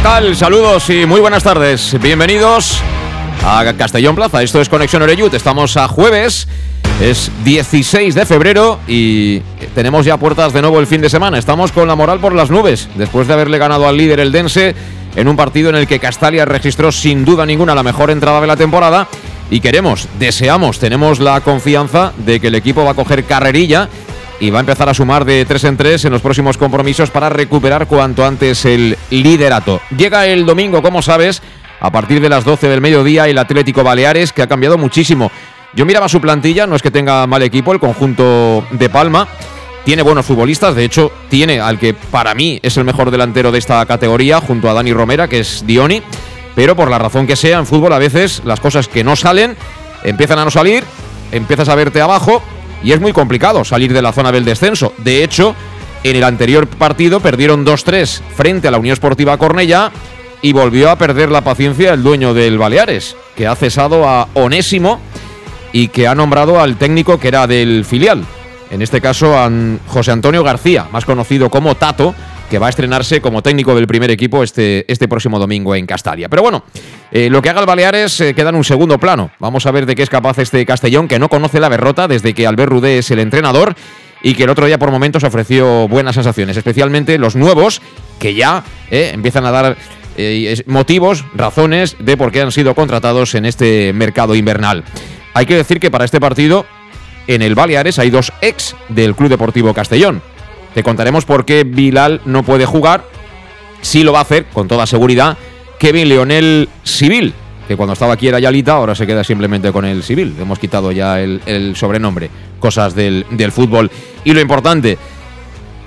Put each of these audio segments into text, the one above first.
¿Qué tal? Saludos y muy buenas tardes. Bienvenidos a Castellón Plaza. Esto es Conexión Oreyut. Estamos a jueves. Es 16 de febrero y tenemos ya puertas de nuevo el fin de semana. Estamos con la moral por las nubes después de haberle ganado al líder el Dense en un partido en el que Castalia registró sin duda ninguna la mejor entrada de la temporada y queremos, deseamos, tenemos la confianza de que el equipo va a coger carrerilla y va a empezar a sumar de tres en tres en los próximos compromisos para recuperar cuanto antes el liderato. Llega el domingo, como sabes, a partir de las 12 del mediodía el Atlético Baleares, que ha cambiado muchísimo. Yo miraba su plantilla, no es que tenga mal equipo el conjunto de Palma. Tiene buenos futbolistas, de hecho, tiene al que para mí es el mejor delantero de esta categoría, junto a Dani Romera, que es Dioni. Pero por la razón que sea, en fútbol a veces las cosas que no salen empiezan a no salir, empiezas a verte abajo y es muy complicado salir de la zona del descenso. De hecho, en el anterior partido perdieron 2-3 frente a la Unión Esportiva Cornella y volvió a perder la paciencia el dueño del Baleares, que ha cesado a Onésimo y que ha nombrado al técnico que era del filial. En este caso, a José Antonio García, más conocido como Tato, que va a estrenarse como técnico del primer equipo este, este próximo domingo en Castalia. Pero bueno, eh, lo que haga el Baleares eh, queda en un segundo plano. Vamos a ver de qué es capaz este Castellón, que no conoce la derrota desde que Albert Rudé es el entrenador y que el otro día por momentos ofreció buenas sensaciones, especialmente los nuevos, que ya eh, empiezan a dar motivos, razones de por qué han sido contratados en este mercado invernal. Hay que decir que para este partido en el Baleares hay dos ex del Club Deportivo Castellón. Te contaremos por qué Bilal no puede jugar. Sí lo va a hacer, con toda seguridad, Kevin Leonel Civil, que cuando estaba aquí era Yalita, ahora se queda simplemente con el Civil. Hemos quitado ya el, sobrenombre. Cosas del, del, fútbol. Y lo importante,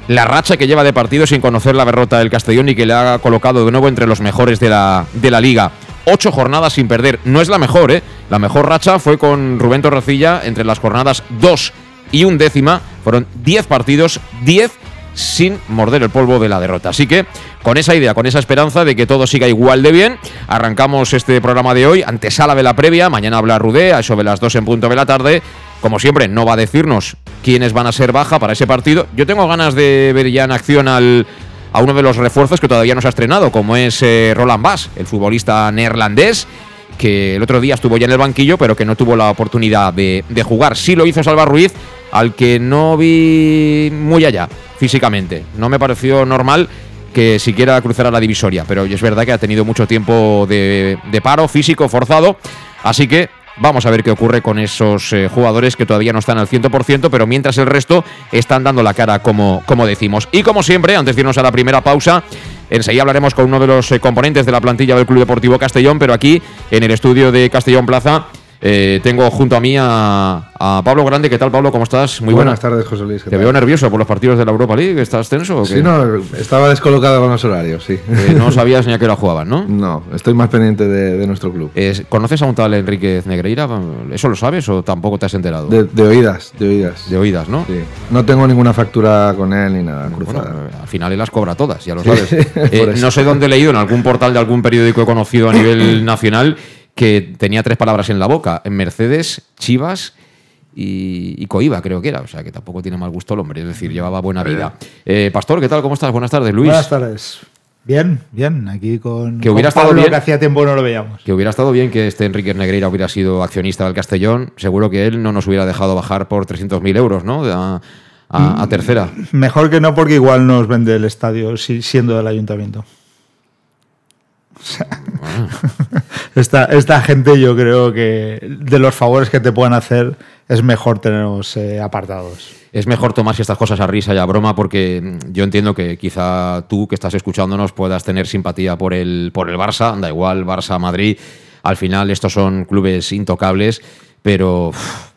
la racha que lleva de partido sin conocer la derrota del Castellón y que le ha colocado de nuevo entre los mejores de la, de la liga. Ocho jornadas sin perder. No es la mejor, ¿eh? La mejor racha fue con Rubén Torrecilla entre las jornadas 2 y un décima. Fueron 10 partidos, 10 sin morder el polvo de la derrota. Así que con esa idea, con esa esperanza de que todo siga igual de bien, arrancamos este programa de hoy, antesala de la previa, mañana habla Rudé, eso de las 2 en punto de la tarde. Como siempre, no va a decirnos quiénes van a ser baja para ese partido. Yo tengo ganas de ver ya en acción al, a uno de los refuerzos que todavía no se ha estrenado, como es eh, Roland Bass, el futbolista neerlandés que el otro día estuvo ya en el banquillo, pero que no tuvo la oportunidad de, jugar. Sí lo hizo Salva Ruiz, al que no vi muy allá físicamente. No me pareció normal que siquiera cruzara la divisoria, pero es verdad que ha tenido mucho tiempo de, paro físico forzado, así que Vamos a ver qué ocurre con esos eh, jugadores que todavía no están al 100%, pero mientras el resto están dando la cara, como, decimos. Y como siempre, antes de irnos a la primera pausa, Enseguida hablaremos con uno de los eh, componentes de la plantilla del Club Deportivo Castellón, pero aquí en el estudio de Castellón Plaza eh, tengo junto a mí a, Pablo Grande. ¿Qué tal, Pablo? ¿Cómo estás? Muy buenas, tardes, José Luis. Te veo nervioso por los partidos de la Europa League. ¿Estás tenso o qué? Sí, no, estaba descolocado con los horarios, sí. Eh, no sabías ni a qué hora jugaban, ¿no? No, estoy más pendiente de, nuestro club. ¿Conoces a un tal Enrique Negreira? ¿Eso lo sabes o tampoco te has enterado? De, oídas, de oídas. De oídas, ¿no? Sí. No tengo ninguna factura con él ni nada cruzada. al final él las cobra todas, ya lo sabes. Eh, no sé dónde he leído, en algún portal de algún periódico conocido a nivel nacional que tenía tres palabras en la boca, en Mercedes, Chivas y, Coiba, creo que era. O sea, que tampoco tiene mal gusto el hombre, es decir, llevaba buena vida. Eh, Pastor, ¿qué tal? ¿Cómo estás? Buenas tardes, Luis. Buenas tardes. Bien, bien, aquí con, que hubiera estado bien, que hacía tiempo no lo veíamos. Que hubiera estado bien que este Enrique Negreira hubiera sido accionista del Castellón. Seguro que él no nos hubiera dejado bajar por 300.000 euros, ¿no? A, a, tercera. Mejor que no, porque igual nos vende el estadio siendo del ayuntamiento. esta, esta gente yo creo que de los favores que te puedan hacer es mejor tenerlos eh, apartados. Es mejor tomarse estas cosas a risa y a broma porque yo entiendo que quizá tú que estás escuchándonos puedas tener simpatía por el, por el Barça, da igual, Barça, Madrid, al final estos son clubes intocables, pero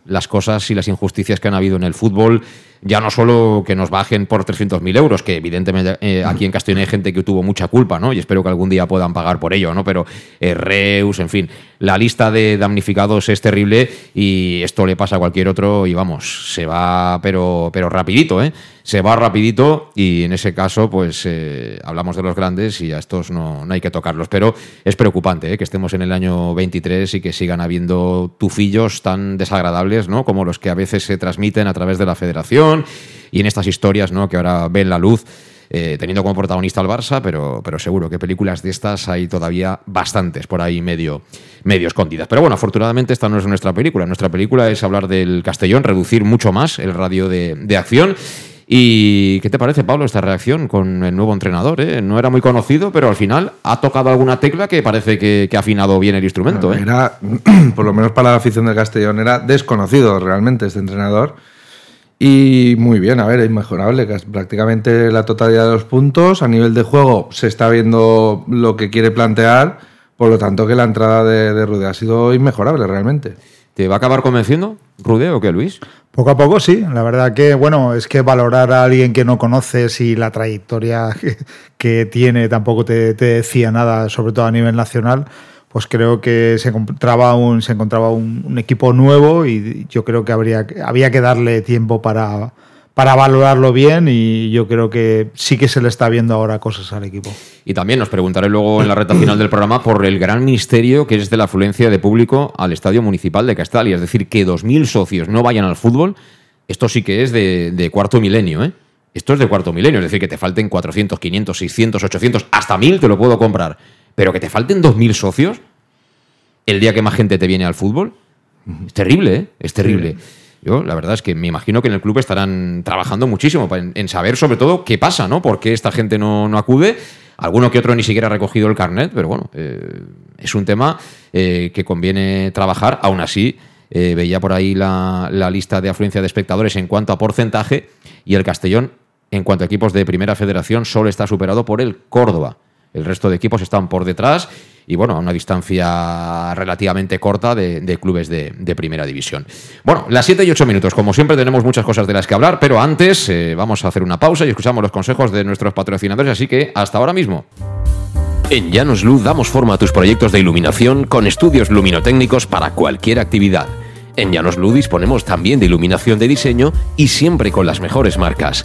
las cosas y las injusticias que han habido en el fútbol ya no solo que nos bajen por 300.000 euros, que evidentemente eh, aquí en Castellón hay gente que tuvo mucha culpa, ¿no? Y espero que algún día puedan pagar por ello, ¿no? Pero eh, Reus, en fin, la lista de damnificados es terrible y esto le pasa a cualquier otro y vamos, se va pero, pero rapidito, ¿eh? Se va rapidito y en ese caso pues eh, hablamos de los grandes y a estos no, no hay que tocarlos. Pero es preocupante ¿eh? que estemos en el año 23 y que sigan habiendo tufillos tan desagradables, ¿no? Como los que a veces se transmiten a través de la federación y en estas historias ¿no? que ahora ven la luz. eh, teniendo como protagonista al Barça, pero, pero seguro que películas de estas hay todavía bastantes por ahí medio, medio escondidas. Pero bueno, afortunadamente esta no es nuestra película. Nuestra película es hablar del Castellón, reducir mucho más el radio de, de acción. ¿Y qué te parece, Pablo, esta reacción con el nuevo entrenador? eh? No era muy conocido, pero al final ha tocado alguna tecla que parece que, que ha afinado bien el instrumento. ¿eh? Era, por lo menos para la afición del Castellón, era desconocido realmente este entrenador. Y muy bien, a ver, es inmejorable. casi Prácticamente la totalidad de los puntos. A nivel de juego se está viendo lo que quiere plantear. Por lo tanto, que la entrada de, de Rude ha sido inmejorable realmente. ¿Te va a acabar convenciendo, Rude, o qué, Luis? Poco a poco sí, la verdad que bueno, es que valorar a alguien que no conoces y la trayectoria que, que tiene tampoco te, te decía nada, sobre todo a nivel nacional, pues creo que se encontraba un, se encontraba un, equipo nuevo y yo creo que habría, había que darle tiempo para, para valorarlo bien y yo creo que sí que se le está viendo ahora cosas al equipo. Y también nos preguntaré luego en la recta final del programa por el gran misterio que es de la afluencia de público al Estadio Municipal de Castalia. Es decir, que 2.000 socios no vayan al fútbol, esto sí que es de, de cuarto milenio, ¿eh? Esto es de cuarto milenio, es decir, que te falten 400, 500, 600, 800, hasta 1.000 te lo puedo comprar. Pero que te falten 2.000 socios el día que más gente te viene al fútbol, es terrible, ¿eh? Es terrible. Yo, la verdad es que me imagino que en el club estarán trabajando muchísimo en, en saber sobre todo qué pasa, ¿no? ¿Por qué esta gente no, no acude? Alguno que otro ni siquiera ha recogido el carnet, pero bueno, eh, es un tema eh, que conviene trabajar. Aún así, eh, veía por ahí la, la lista de afluencia de espectadores en cuanto a porcentaje y el Castellón, en cuanto a equipos de primera federación, solo está superado por el Córdoba. El resto de equipos están por detrás y bueno, a una distancia relativamente corta de, clubes de, primera división. Bueno, las 7 y 8 minutos. Como siempre, tenemos muchas cosas de las que hablar, pero antes eh, vamos a hacer una pausa y escuchamos los consejos de nuestros patrocinadores. Así que hasta ahora mismo. En Llanos Luz damos forma a tus proyectos de iluminación con estudios luminotécnicos para cualquier actividad. En Llanos Luz disponemos también de iluminación de diseño y siempre con las mejores marcas.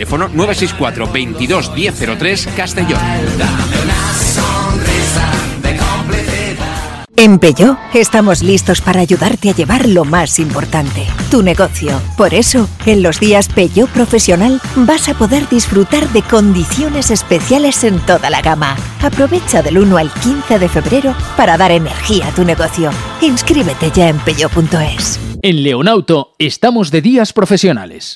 teléfono 964 22 1003 Castellón. En Peugeot estamos listos para ayudarte a llevar lo más importante, tu negocio. Por eso, en los días Peugeot Profesional vas a poder disfrutar de condiciones especiales en toda la gama. Aprovecha del 1 al 15 de febrero para dar energía a tu negocio. Inscríbete ya en peugeot.es. En Leonauto estamos de días profesionales.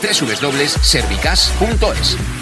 www.servicas.es.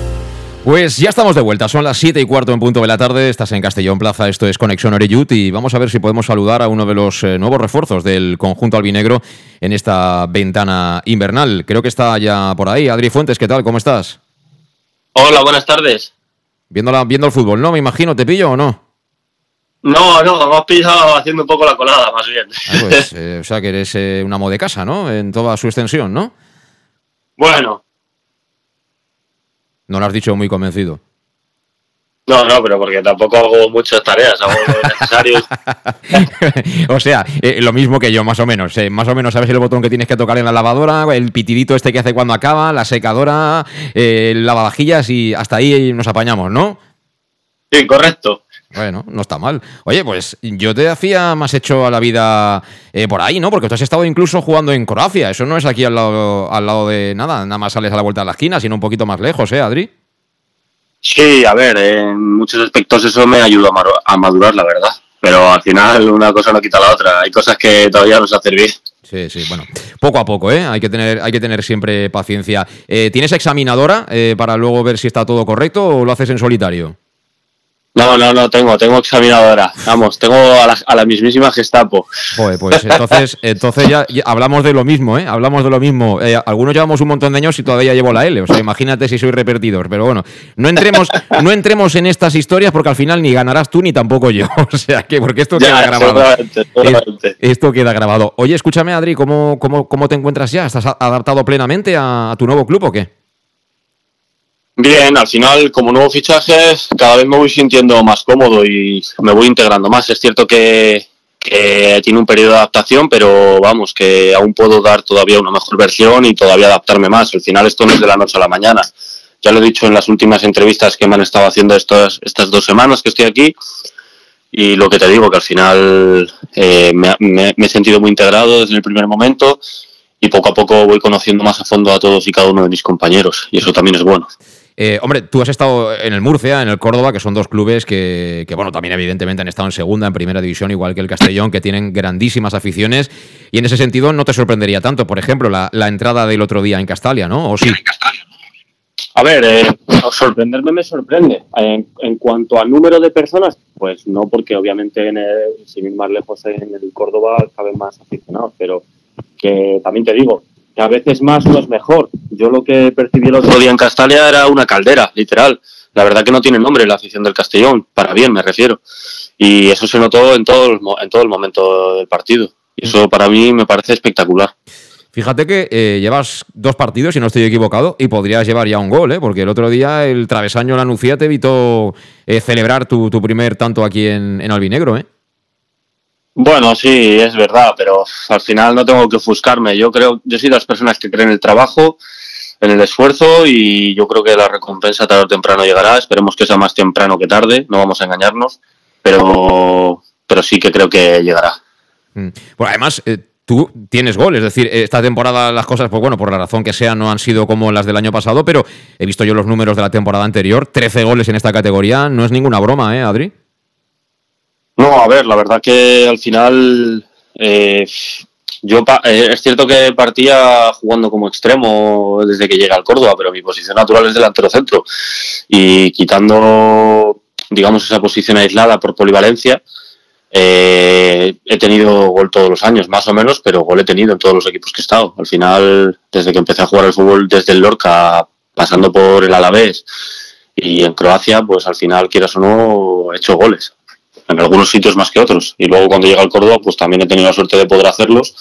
Pues ya estamos de vuelta, son las 7 y cuarto en punto de la tarde, estás en Castellón Plaza, esto es Conexión Oreyut y vamos a ver si podemos saludar a uno de los eh, nuevos refuerzos del conjunto albinegro en esta ventana invernal. Creo que está ya por ahí. Adri Fuentes, ¿qué tal? ¿Cómo estás? Hola, buenas tardes. Viendo, viendo el fútbol, ¿no? Me imagino, ¿te pillo o no? No, no, me has pillado haciendo un poco la colada, más bien. Ah, pues, eh, o sea que eres eh, un amo de casa, ¿no? En toda su extensión, ¿no? Bueno, No lo has dicho muy convencido. no, no, pero porque tampoco hago muchas tareas, hago lo necesario. o sea, eh, lo mismo que yo, más o menos. eh, más o menos sabes el botón que tienes que tocar en la lavadora, el pitidito este que hace cuando acaba, la secadora, eh, el lavavajillas y hasta ahí nos apañamos, ¿no? Sí, correcto. Bueno, no está mal. Oye, pues yo te hacía más hecho a la vida eh, por ahí, ¿no? Porque tú has estado incluso jugando en Croacia. Eso no es aquí al lado, al lado de nada. Nada más sales a la vuelta de la esquina, sino un poquito más lejos, ¿eh, Adri? Sí, a ver, en muchos aspectos eso me ayudó a, madurar, la verdad. Pero al final una cosa no quita la otra. Hay cosas que todavía no sé hacer bien. Sí, sí, bueno. Poco a poco, ¿eh? Hay que tener, hay que tener siempre paciencia. Eh, ¿Tienes examinadora eh, para luego ver si está todo correcto o lo haces en solitario? No, no, no tengo, tengo examinadora. Vamos, tengo a la, a la mismísima Gestapo. Joder, pues entonces, entonces ya, ya hablamos de lo mismo, ¿eh? Hablamos de lo mismo. Eh, algunos llevamos un montón de años y todavía llevo la L. O sea, imagínate si soy repetidor. Pero bueno, no entremos, no entremos en estas historias porque al final ni ganarás tú ni tampoco yo. O sea, que porque esto Ya, queda grabado. seguramente, seguramente. Es- Esto queda grabado. Oye, escúchame, Adri, ¿cómo, cómo, cómo te encuentras ya? ¿Estás adaptado plenamente a, a tu nuevo club o qué? Bien, al final, como nuevo fichaje, cada vez me voy sintiendo más cómodo y me voy integrando más. Es cierto que, que tiene un periodo de adaptación, pero vamos, que aún puedo dar todavía una mejor versión y todavía adaptarme más. Al final, esto no es de la noche a la mañana. Ya lo he dicho en las últimas entrevistas que me han estado haciendo estas, estas dos semanas que estoy aquí. Y lo que te digo, que al final eh, me, me- me he sentido muy integrado desde el primer momento y poco a poco voy conociendo más a fondo a todos y cada uno de mis compañeros. Y eso también es bueno. Eh, hombre, tú has estado en el Murcia, en el Córdoba, que son dos clubes que, que, bueno, también evidentemente han estado en segunda, en primera división, igual que el Castellón, que tienen grandísimas aficiones. Y en ese sentido no te sorprendería tanto, por ejemplo, la, entrada del otro día en Castalia, ¿no? ¿O sí? A ver, eh, sorprenderme me sorprende. En, cuanto al número de personas, pues no, porque obviamente en el- más lejos en el Córdoba caben más aficionados, pero que también te digo, que a veces más no es mejor. Yo lo que percibí el otro día en Castalia era una caldera, literal. La verdad que no tiene nombre la afición del Castellón, para bien me refiero. Y eso se notó en todo el, en todo el momento del partido. Y eso para mí me parece espectacular. Fíjate que eh, llevas dos partidos, si no estoy equivocado, y podrías llevar ya un gol, ¿eh? Porque el otro día el travesaño La Nucía te evitó eh, celebrar tu, tu primer tanto aquí en, en Albinegro, ¿eh? Bueno, sí, es verdad, pero al final no tengo que ofuscarme. Yo creo, yo soy de las personas que creen en el trabajo, en el esfuerzo y yo creo que la recompensa tarde o temprano llegará. Esperemos que sea más temprano que tarde, no vamos a engañarnos, pero, pero sí que creo que llegará. Mm. Bueno, además, eh, tú tienes gol, es decir, esta temporada las cosas, pues bueno, por la razón que sea, no han sido como las del año pasado, pero he visto yo los números de la temporada anterior, 13 goles en esta categoría, no es ninguna broma, ¿eh, Adri? No, a ver, la verdad que al final eh, yo eh, es cierto que partía jugando como extremo desde que llegué al Córdoba, pero mi posición natural es delantero centro y quitando digamos esa posición aislada por polivalencia eh, he tenido gol todos los años, más o menos, pero gol he tenido en todos los equipos que he estado. Al final, desde que empecé a jugar al fútbol desde el Lorca, pasando por el Alavés Y en Croacia, pues al final, quieras o no, he hecho goles. En algunos sitios más que otros. Y luego cuando llega al Córdoba, pues también he tenido la suerte de poder hacerlos.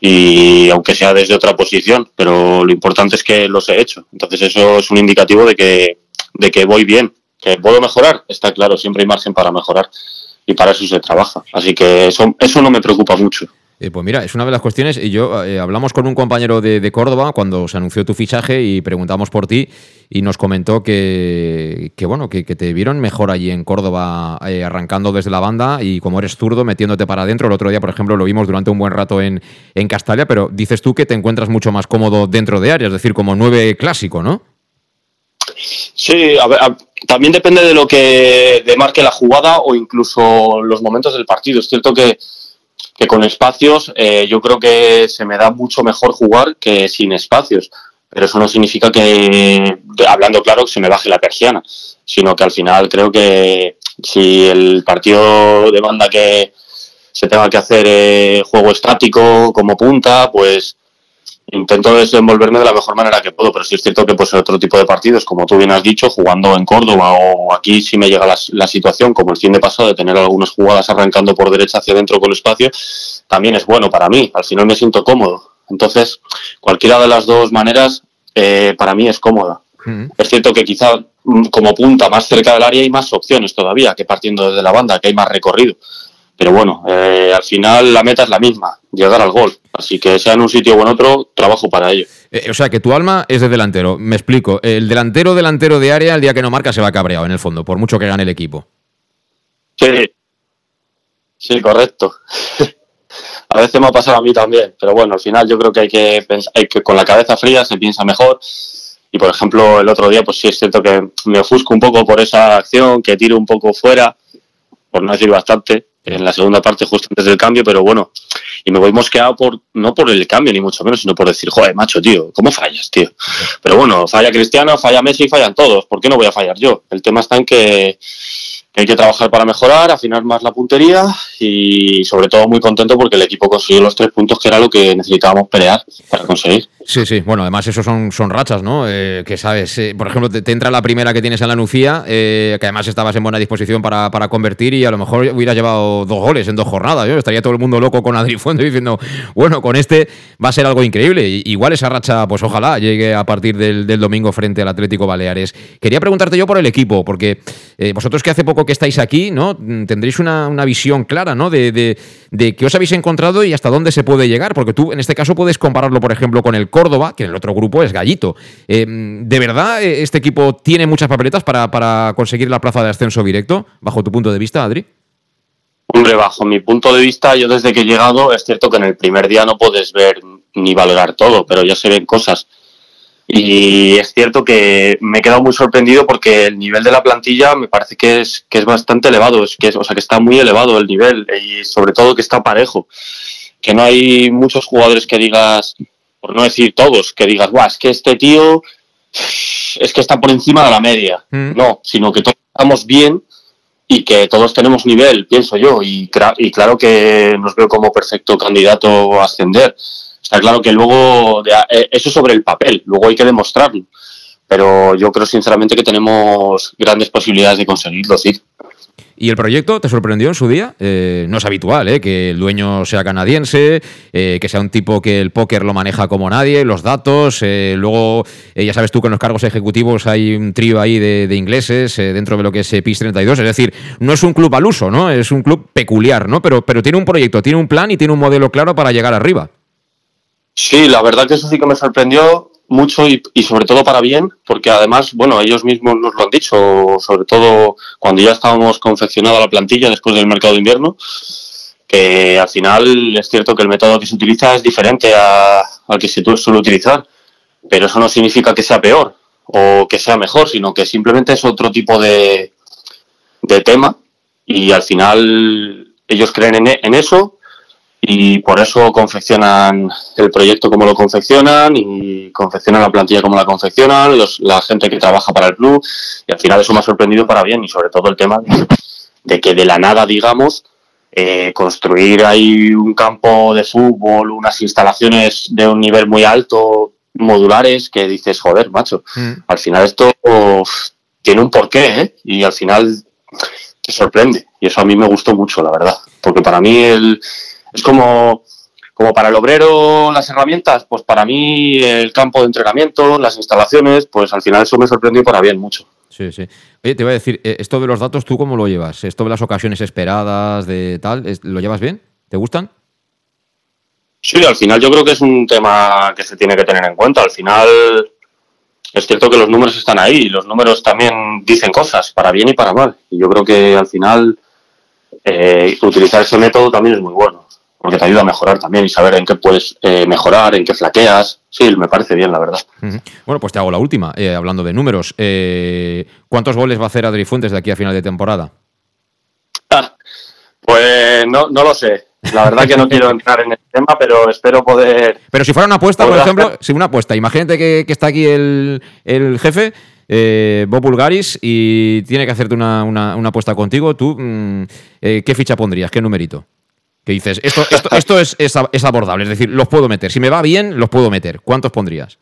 Y aunque sea desde otra posición, pero lo importante es que los he hecho. Entonces eso es un indicativo de que, de que voy bien. Que puedo mejorar, está claro, siempre hay margen para mejorar. Y para eso se trabaja. Así que eso, eso no me preocupa mucho. Eh, pues mira, es una de las cuestiones. Y yo eh, hablamos con un compañero de, Córdoba cuando se anunció tu fichaje y preguntamos por ti y nos comentó que, bueno, que, te vieron mejor allí en Córdoba eh, arrancando desde la banda y como eres zurdo metiéndote para adentro. El otro día, por ejemplo, lo vimos durante un buen rato en, en Castalia, pero dices tú que te encuentras mucho más cómodo dentro de área, es decir, como nueve clásico, ¿no? Sí, a ver, también depende de lo que demarque la jugada o incluso los momentos del partido. Es cierto que que con espacios eh, yo creo que se me da mucho mejor jugar que sin espacios. Pero eso no significa que, hablando claro, que se me baje la persiana, sino que al final creo que si el partido demanda que se tenga que hacer eh, juego estático como punta, pues intento desenvolverme de la mejor manera que puedo, pero sí es cierto que pues otro tipo de partidos, como tú bien has dicho, jugando en Córdoba o aquí si me llega la, situación, como el fin de pasado, de tener algunas jugadas arrancando por derecha hacia adentro con espacio, también es bueno para mí, al final me siento cómodo. Entonces, cualquiera de las dos maneras eh, para mí es cómoda. Es cierto que quizá mm, como punta más cerca del área hay más opciones todavía que partiendo desde la banda, que hay más recorrido. Pero bueno, eh, al final la meta es la misma, llegar al gol. Así que sea en un sitio o en otro, trabajo para ello. Eh, o sea, que tu alma es de delantero. Me explico. El delantero delantero de área, el día que no marca, se va cabreado en el fondo, por mucho que gane el equipo. Sí. Sí, correcto. a veces me ha pasado a mí también, pero bueno, al final yo creo que hay que, hay que con la cabeza fría se piensa mejor. Y por ejemplo, el otro día, pues sí es cierto que me ofusco un poco por esa acción, que tiro un poco fuera, por no decir bastante, en la segunda parte justo antes del cambio, pero bueno, y me voy mosqueado por, no por el cambio ni mucho menos, sino por decir, joder, macho, tío, ¿cómo fallas, tío? Pero bueno, falla Cristiano, falla Messi, fallan todos, ¿por qué no voy a fallar yo? El tema está en que hay que trabajar para mejorar, afinar más la puntería y sobre todo muy contento porque el equipo consiguió los tres puntos que era lo que necesitábamos pelear para conseguir. Sí, sí, bueno, además eso son, son rachas, ¿no? Eh, que sabes, eh, por ejemplo, te, entra la primera que tienes en la Nucía, eh, que además estabas en buena disposición para, para, convertir y a lo mejor hubiera llevado dos goles en dos jornadas, yo estaría todo el mundo loco con Adri Fuente diciendo, bueno, con este va a ser algo increíble. igual esa racha, pues ojalá llegue a partir del, domingo frente al Atlético Baleares. Quería preguntarte yo por el equipo, porque vosotros que hace poco que estáis aquí, ¿no? Tendréis una, visión clara, ¿no? De, de, qué os habéis encontrado y hasta dónde se puede llegar, porque tú en este caso puedes compararlo, por ejemplo, con el Córdoba, que en el otro grupo es Gallito. Eh, ¿De verdad eh, este equipo tiene muchas papeletas para, conseguir la plaza de ascenso directo, bajo tu punto de vista, Adri? Hombre, bajo mi punto de vista, yo desde que he llegado, es cierto que en el primer día no puedes ver ni valorar todo, pero ya se ven cosas. Y es cierto que me he quedado muy sorprendido porque el nivel de la plantilla me parece que es, que es bastante elevado, es que, o sea, que está muy elevado el nivel y sobre todo que está parejo. Que no hay muchos jugadores que digas, por no decir todos, que digas, guau, es que este tío es que está por encima de la media. Mm. No, sino que todos estamos bien y que todos tenemos nivel, pienso yo, y, y claro que nos veo como perfecto candidato a ascender Está claro que luego, eh, eso sobre el papel, luego hay que demostrarlo. Pero yo creo sinceramente que tenemos grandes posibilidades de conseguirlo, sí. ¿Y el proyecto te sorprendió en su día? Eh, no es habitual ¿eh? que el dueño sea canadiense, eh, que sea un tipo que el póker lo maneja como nadie, los datos. luego, ya sabes tú que en los cargos ejecutivos hay un trío ahí de, ingleses dentro de lo que es PIS 32. Es decir, no es un club al uso, ¿no? Es un club peculiar, ¿no? Pero, pero tiene un proyecto, tiene un plan y tiene un modelo claro para llegar arriba. Sí, la verdad que eso sí que me sorprendió mucho y, sobre todo para bien, porque además, bueno, ellos mismos nos lo han dicho, sobre todo cuando ya estábamos confeccionada la plantilla después del mercado de invierno, que al final es cierto que el método que se utiliza es diferente al que se suele utilizar, pero eso no significa que sea peor o que sea mejor, sino que simplemente es otro tipo de, de tema y al final ellos creen en, en eso y por eso confeccionan el proyecto como lo confeccionan y confeccionan la plantilla como la confeccionan, la gente que trabaja para el club y al final eso me ha sorprendido para bien y sobre todo el tema de, que de la nada, digamos, eh, construir ahí un campo de fútbol, unas instalaciones de un nivel muy alto, modulares, que dices, joder, macho, mm. al final esto tiene un porqué, ¿eh? Y al final te sorprende. Y eso a mí me gustó mucho, la verdad. Porque para mí el, es como, como para el obrero las herramientas, pues para mí el campo de entrenamiento, las instalaciones, pues al final eso me sorprendió para bien mucho. Sí, sí. Oye, te iba a decir, eh, esto de los datos, ¿tú cómo lo llevas? Esto de las ocasiones esperadas, de tal, ¿lo llevas bien? ¿Te gustan? Sí, al final yo creo que es un tema que se tiene que tener en cuenta. Al final es cierto que los números están ahí y los números también dicen cosas, para bien y para mal. Y yo creo que al final eh, utilizar ese método también es muy bueno, porque te ayuda a mejorar también y saber en qué puedes eh, mejorar, en qué flaqueas. Sí, me parece bien, la verdad. Bueno, pues te hago la última, eh, hablando de números. ¿Cuántos goles va a hacer Adri Fuentes de aquí a final de temporada? Ah, pues no, no lo sé. La verdad que no quiero entrar en el tema, pero espero poder. Pero si fuera una apuesta, por ejemplo, si una apuesta, imagínate que, está aquí el, jefe, eh, Bob Bulgaris, y tiene que hacerte una, apuesta contigo, tú, mm, eh, ¿qué ficha pondrías? ¿Qué numerito? Que dices, esto, esto, es, es, abordable, es decir, los puedo meter. Si me va bien, los puedo meter. ¿Cuántos pondrías?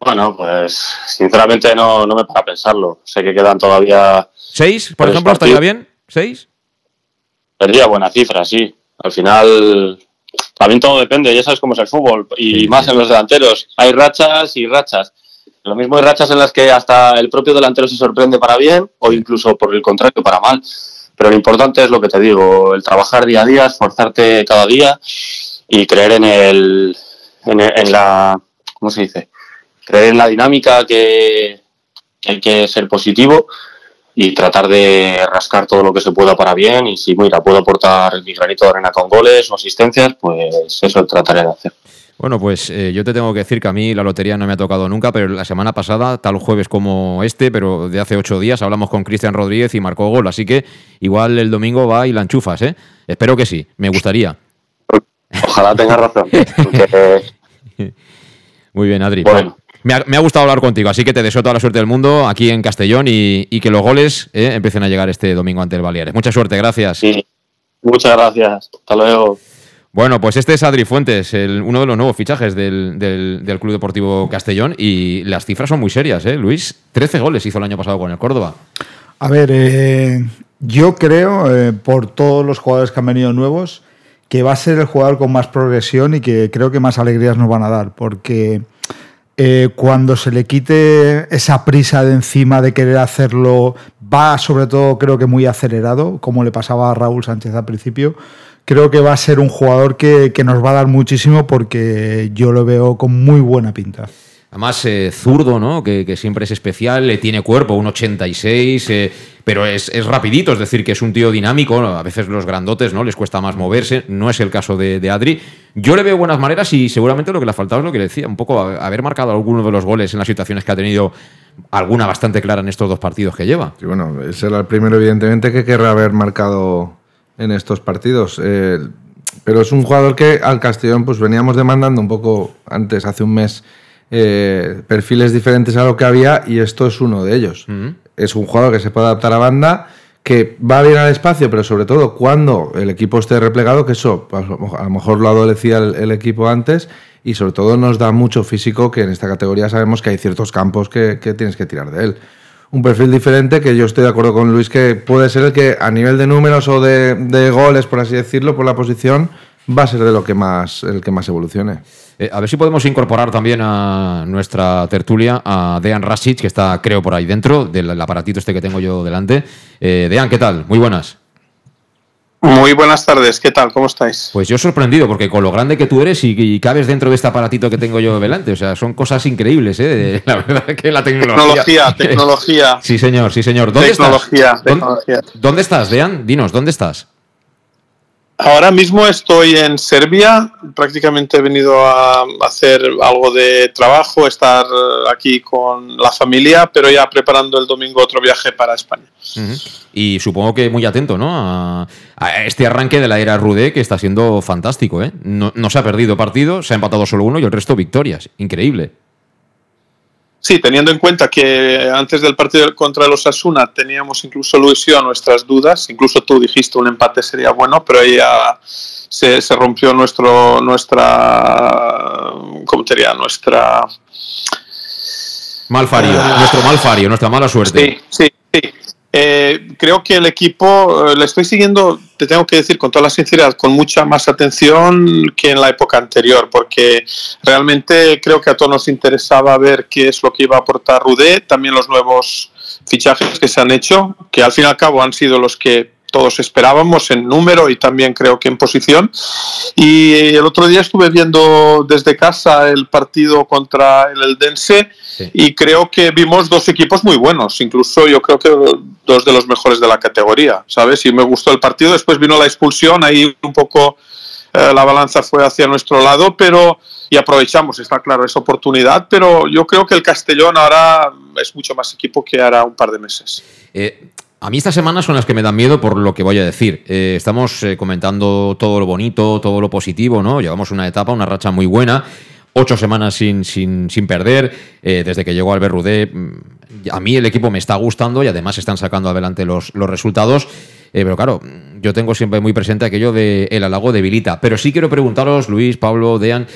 Bueno, pues sinceramente no, no me para pensarlo. Sé que quedan todavía. ¿Seis, por ejemplo? ¿Estaría bien? ¿Seis? Sería buena cifra, sí. Al final, también todo depende, ya sabes cómo es el fútbol, y más en los delanteros. Hay rachas y rachas. Lo mismo hay rachas en las que hasta el propio delantero se sorprende para bien, o incluso por el contrario para mal. Pero lo importante es lo que te digo, el trabajar día a día, esforzarte cada día y creer en el, en, en la, ¿cómo se dice? Creer en la dinámica que hay que ser positivo y tratar de rascar todo lo que se pueda para bien y si mira puedo aportar mi granito de arena con goles o asistencias pues eso trataré de hacer bueno, pues eh, yo te tengo que decir que a mí la lotería no me ha tocado nunca, pero la semana pasada, tal jueves como este, pero de hace ocho días, hablamos con Cristian Rodríguez y marcó gol. Así que igual el domingo va y la enchufas, ¿eh? Espero que sí, me gustaría. Ojalá tenga razón. Muy bien, Adri. Bueno. Me ha, gustado hablar contigo, así que te deseo toda la suerte del mundo aquí en Castellón y, que los goles eh, empiecen a llegar este domingo ante el Baleares. Mucha suerte, gracias. Sí, muchas gracias. Hasta luego. Bueno, pues este es Adri Fuentes, uno de los nuevos fichajes del, Club Deportivo Castellón y las cifras son muy serias, ¿eh? Luis, 13 goles hizo el año pasado con el Córdoba. A ver, eh, yo creo, eh, por todos los jugadores que han venido nuevos, que va a ser el jugador con más progresión y que creo que más alegrías nos van a dar, porque eh, cuando se le quite esa prisa de encima de querer hacerlo, va sobre todo creo que muy acelerado, como le pasaba a Raúl Sánchez al principio. Creo que va a ser un jugador que, que nos va a dar muchísimo porque yo lo veo con muy buena pinta. Además, eh, zurdo, ¿no? Que, siempre es especial, le tiene cuerpo, un 86, eh, pero es, rapidito, es decir, que es un tío dinámico. A veces los grandotes, ¿no? Les cuesta más moverse, no es el caso de, Adri. Yo le veo buenas maneras y seguramente lo que le ha faltado es lo que le decía, un poco haber marcado alguno de los goles en las situaciones que ha tenido alguna bastante clara en estos dos partidos que lleva. Sí, bueno, será el primero, evidentemente, que querrá haber marcado en estos partidos. Eh, pero es un jugador que al Castellón pues veníamos demandando un poco antes, hace un mes eh, perfiles diferentes a lo que había y esto es uno de ellos. Es un jugador que se puede adaptar a banda, que va bien al espacio, pero sobre todo cuando el equipo esté replegado, que eso pues, a lo mejor lo adolecía el, equipo antes y sobre todo nos da mucho físico, que en esta categoría sabemos que hay ciertos campos que, tienes que tirar de él. Un perfil diferente que yo estoy de acuerdo con Luis, que puede ser el que a nivel de números o de, de goles, por así decirlo, por la posición, va a ser de lo que más, el que más evolucione. Eh, a ver si podemos incorporar también a nuestra tertulia a Dean Rasic, que está, creo, por ahí dentro del aparatito este que tengo yo delante. Eh, Dean, ¿qué tal? Muy buenas. Muy buenas tardes, ¿qué tal? ¿Cómo estáis? Pues yo sorprendido, porque con lo grande que tú eres y, cabes dentro de este aparatito que tengo yo delante, o sea, son cosas increíbles, ¿eh? La verdad que la tecnología. Tecnología, tecnología. Sí, señor, sí, señor. ¿Dónde tecnología, estás? Tecnología. ¿Dónde estás, Dean? Dinos, ¿dónde estás? Ahora mismo estoy en Serbia, prácticamente he venido a hacer algo de trabajo, estar aquí con la familia, pero ya preparando el domingo otro viaje para España. Y supongo que muy atento ¿no? a, este arranque de la era Rude, que está siendo fantástico. ¿eh? No, no se ha perdido partido, se ha empatado solo uno y el resto victorias. Increíble. Sí, teniendo en cuenta que antes del partido contra los Asuna teníamos incluso Luis y yo nuestras dudas, incluso tú dijiste un empate sería bueno, pero ahí ya se, rompió nuestro, nuestra, ¿cómo sería? Nuestra Malfario, nuestro malfario, nuestra mala suerte. Sí, sí, sí. Eh, creo que el equipo eh, le estoy siguiendo, te tengo que decir con toda la sinceridad, con mucha más atención que en la época anterior, porque realmente creo que a todos nos interesaba ver qué es lo que iba a aportar Rudé, también los nuevos fichajes que se han hecho, que al fin y al cabo han sido los que todos esperábamos en número y también creo que en posición. Y el otro día estuve viendo desde casa el partido contra el Eldense y creo que vimos dos equipos muy buenos, incluso yo creo que dos de los mejores de la categoría, ¿sabes? Y me gustó el partido, después vino la expulsión, ahí un poco eh, la balanza fue hacia nuestro lado, pero y aprovechamos, está claro, esa oportunidad, pero yo creo que el Castellón ahora es mucho más equipo que hará un par de meses. Eh, a mí estas semanas son las que me dan miedo por lo que voy a decir. Eh, estamos eh, comentando todo lo bonito, todo lo positivo, ¿no? Llevamos una etapa, una racha muy buena. Ocho semanas sin, sin, sin perder. Eh, desde que llegó Albert Rudé, mm, a mí el equipo me está gustando y además están sacando adelante los, los resultados. pero claro, yo tengo siempre muy presente aquello de el halago debilita. Pero sí quiero preguntaros, Luis, Pablo, Dean,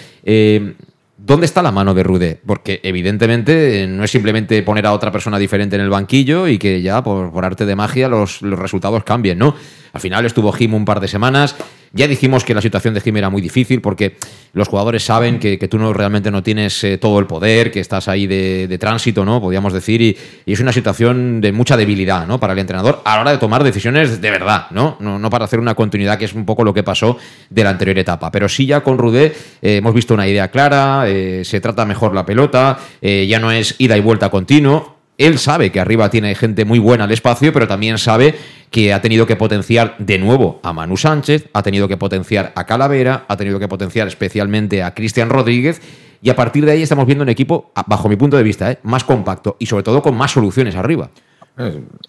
¿Dónde está la mano de Rude? Porque evidentemente no es simplemente poner a otra persona diferente en el banquillo y que ya por, arte de magia los, los, resultados cambien, ¿no? Al final estuvo Jim un par de semanas, ya dijimos que la situación de Jim era muy difícil porque los jugadores saben que, tú no realmente no tienes eh, todo el poder, que estás ahí de, tránsito, ¿no? Podríamos decir, y, es una situación de mucha debilidad, ¿no? Para el entrenador a la hora de tomar decisiones de verdad, ¿no? No, para hacer una continuidad, que es un poco lo que pasó de la anterior etapa. Pero sí ya con Rudé eh, hemos visto una idea clara, eh, se trata mejor la pelota, ya no es ida y vuelta continuo, él sabe que arriba tiene gente muy buena al espacio, pero también sabe que ha tenido que potenciar de nuevo a Manu Sánchez, ha tenido que potenciar a Calavera, ha tenido que potenciar especialmente a Cristian Rodríguez. Y a partir de ahí estamos viendo un equipo, bajo mi punto de vista, ¿eh? más compacto y sobre todo con más soluciones arriba.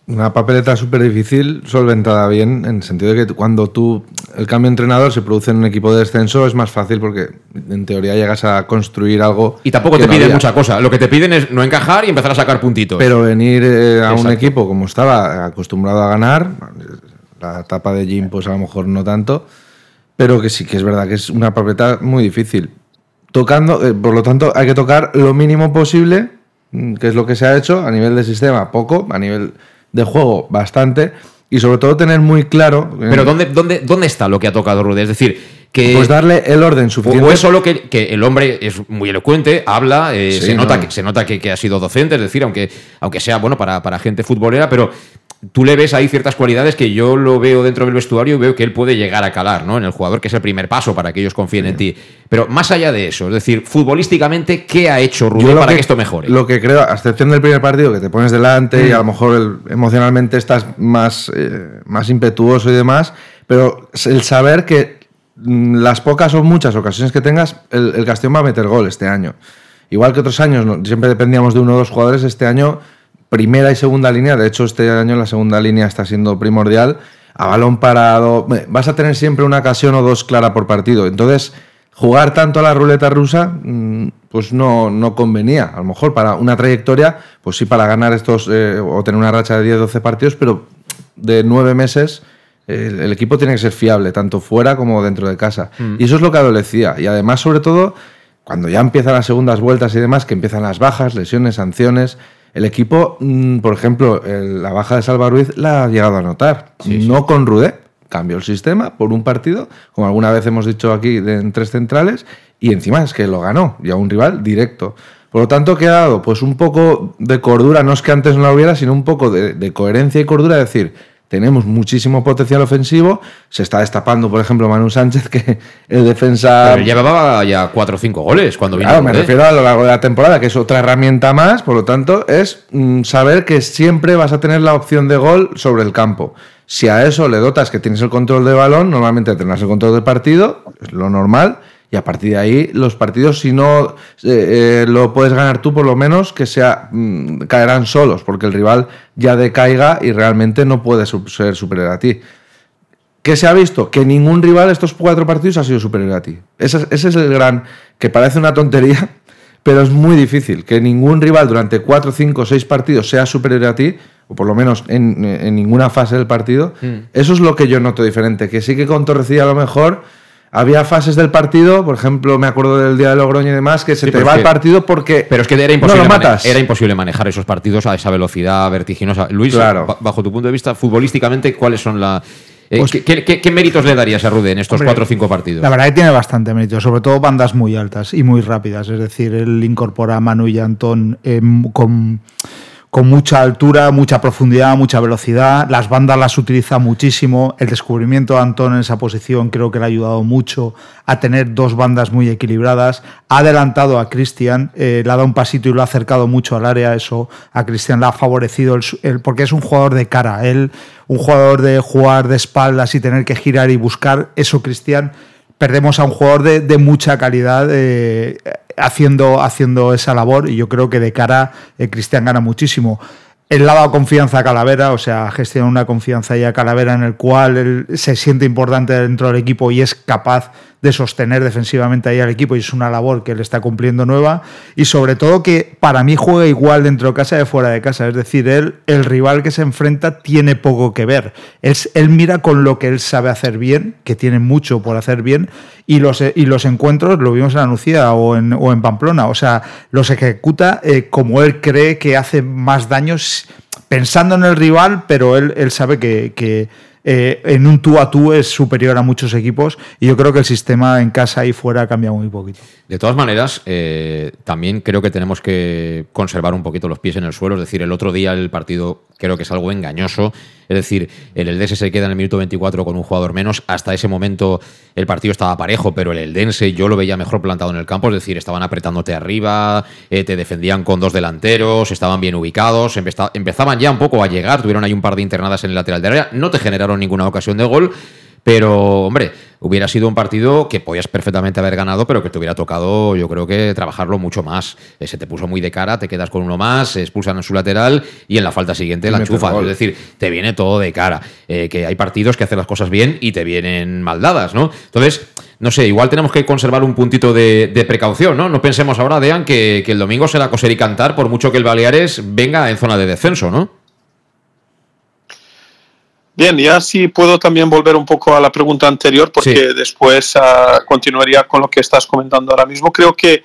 Una papeleta súper difícil, solventada bien, en el sentido de que cuando tú, el cambio de entrenador se produce en un equipo de descenso, es más fácil porque en teoría llegas a construir algo. Y tampoco te piden mucha cosa. Lo que te piden es no encajar y empezar a sacar puntitos. Pero venir eh, a un equipo como estaba acostumbrado a ganar, la etapa de Jim, pues a lo mejor no tanto, pero que sí que es verdad que es una papeleta muy difícil. Tocando, eh, por lo tanto, hay que tocar lo mínimo posible que es lo que se ha hecho a nivel de sistema, poco, a nivel de juego, bastante, y sobre todo tener muy claro... Pero ¿dónde, dónde, dónde está lo que ha tocado Rude? Es decir, que... Pues darle el orden suficiente. O es solo que, que el hombre es muy elocuente, habla, eh, se, nota que, se nota que, que, ha sido docente, es decir, aunque, aunque sea bueno para, para gente futbolera, pero tú le ves ahí ciertas cualidades que yo lo veo dentro del vestuario y veo que él puede llegar a calar, ¿no? En el jugador, que es el primer paso para que ellos confíen en ti. Pero más allá de eso, es decir, futbolísticamente, ¿qué ha hecho Rubén para que, esto mejore? Lo que creo, a excepción del primer partido, que te pones delante y a lo mejor emocionalmente estás más, eh, más impetuoso y demás, pero el saber que mm, las pocas o muchas ocasiones que tengas, el, el Castellón va a meter gol este año. Igual que otros años, siempre dependíamos de uno o dos jugadores, este año primera y segunda línea, de hecho este año la segunda línea está siendo primordial, a balón parado, vas a tener siempre una ocasión o dos clara por partido. Entonces, jugar tanto a la ruleta rusa, mm, pues no, no convenía. A lo mejor para una trayectoria, pues sí, para ganar estos eh, o tener una racha de 10-12 partidos, pero de nueve meses el, equipo tiene que ser fiable, tanto fuera como dentro de casa. Mm. Y eso es lo que adolecía. Y además, sobre todo, cuando ya empiezan las segundas vueltas y demás, que empiezan las bajas, lesiones, sanciones, el equipo, mm, por ejemplo, la baja de Salva Ruiz la ha llegado a notar. no con Rudé. Cambió el sistema por un partido, como alguna vez hemos dicho aquí en tres centrales, y encima es que lo ganó, y a un rival directo. Por lo tanto, ¿qué ha dado? Pues un poco de cordura, no es que antes no la hubiera, sino un poco de, de coherencia y cordura, de decir, tenemos muchísimo potencial ofensivo. Se está destapando, por ejemplo, Manu Sánchez, que el defensa. Pero llevaba ya cuatro o cinco goles cuando vino. Claro, me refiero a lo largo de la temporada, que es otra herramienta más. Por lo tanto, es mm, saber que siempre vas a tener la opción de gol sobre el campo. Si a eso le dotas que tienes el control de balón, normalmente tendrás el control del partido, es lo normal y a partir de ahí, los partidos, si no eh, eh, lo puedes ganar tú, por lo menos que sea mm, caerán solos, porque el rival ya decaiga y realmente no puede ser superior a ti. ¿Qué se ha visto? Que ningún rival estos cuatro partidos ha sido superior a ti. Ese, es el gran, que parece una tontería, pero es muy difícil. Que ningún rival durante cuatro, cinco, seis partidos sea superior a ti, o por lo menos en, ninguna fase del partido. Mm. Eso es lo que yo noto diferente. Que sí que con Torrecilla a lo mejor había fases del partido, por ejemplo, me acuerdo del día de Logroño y demás, que se te va el partido porque pero es que era imposible, era imposible manejar esos partidos a esa velocidad vertiginosa. Luis, bajo tu punto de vista, futbolísticamente, ¿cuáles son la, eh, pues ¿qué, méritos le darías a Rude en estos cuatro o cinco partidos? La verdad que tiene bastante mérito, sobre todo bandas muy altas y muy rápidas. Es decir, él incorpora a Manu y Antón eh, con con mucha altura, mucha profundidad, mucha velocidad. Las bandas las utiliza muchísimo. El descubrimiento de Antón en esa posición creo que le ha ayudado mucho a tener dos bandas muy equilibradas. Ha adelantado a Cristian, eh, le ha dado un pasito y lo ha acercado mucho al área. Eso a Cristian le ha favorecido el, porque es un jugador de cara. Él, un jugador de jugar de espaldas y tener que girar y buscar, eso Cristian perdemos a un jugador de, mucha calidad eh, haciendo, haciendo esa labor y yo creo que de cara eh, Cristian gana muchísimo. Él le ha dado confianza a Calavera, o sea, gestiona una confianza ya a Calavera en el cual él se siente importante dentro del equipo y es capaz de sostener defensivamente ahí al equipo y es una labor que él está cumpliendo nueva. Y sobre todo que para mí juega igual dentro de casa de fuera de casa, es decir, él, el rival que se enfrenta tiene poco que ver, él, él mira con lo que él sabe hacer bien, que tiene mucho por hacer bien y los, y los encuentros, lo vimos en Anuncia o en, o en Pamplona, o sea, los ejecuta eh, como él cree que hace más daños pensando en el rival, pero él, él sabe que, que eh, en un tú a tú es superior a muchos equipos y yo creo que el sistema en casa y fuera ha cambiado muy poquito. De todas maneras, eh, también creo que tenemos que conservar un poquito los pies en el suelo. Es decir, el otro día el partido creo que es algo engañoso. Es decir, el Eldense se queda en el minuto 24 con un jugador menos. Hasta ese momento el partido estaba parejo, pero el Eldense yo lo veía mejor plantado en el campo. Es decir, estaban apretándote arriba, eh, te defendían con dos delanteros, estaban bien ubicados, empezaban ya un poco a llegar. Tuvieron ahí un par de internadas en el lateral de área. No te generaron ninguna ocasión de gol. Pero, hombre, hubiera sido un partido que podías perfectamente haber ganado, pero que te hubiera tocado, yo creo que trabajarlo mucho más. Eh, se te puso muy de cara, te quedas con uno más, se expulsan en su lateral y en la falta siguiente la enchufas. Es decir, te viene todo de cara. Eh, que hay partidos que hacen las cosas bien y te vienen mal dadas, ¿no? Entonces, no sé, igual tenemos que conservar un puntito de, precaución, ¿no? No pensemos ahora, Dean, que, que el domingo será coser y cantar por mucho que el Baleares venga en zona de descenso, ¿no? Bien, ya sí puedo también volver un poco a la pregunta anterior, porque después ah, continuaría con lo que estás comentando ahora mismo. Creo que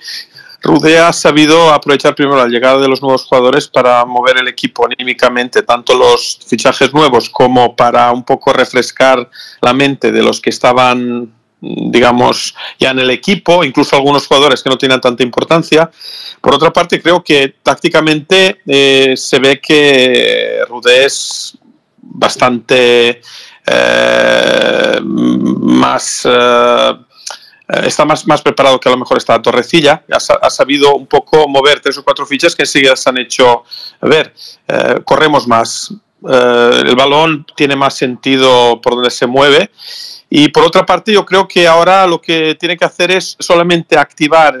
Rude ha sabido aprovechar primero la llegada de los nuevos jugadores para mover el equipo anímicamente, tanto los fichajes nuevos como para un poco refrescar la mente de los que estaban digamos, ya en el equipo, incluso algunos jugadores que no tienen tanta importancia. Por otra parte, creo que tácticamente eh, se ve que Rude es bastante eh, más... Eh, está más, más preparado que a lo mejor está Torrecilla, ha, sabido un poco mover tres o cuatro fichas que enseguida se han hecho ver. Eh, corremos más, el balón tiene más sentido por donde se mueve. Y por otra parte, yo creo que ahora lo que tiene que hacer es solamente activar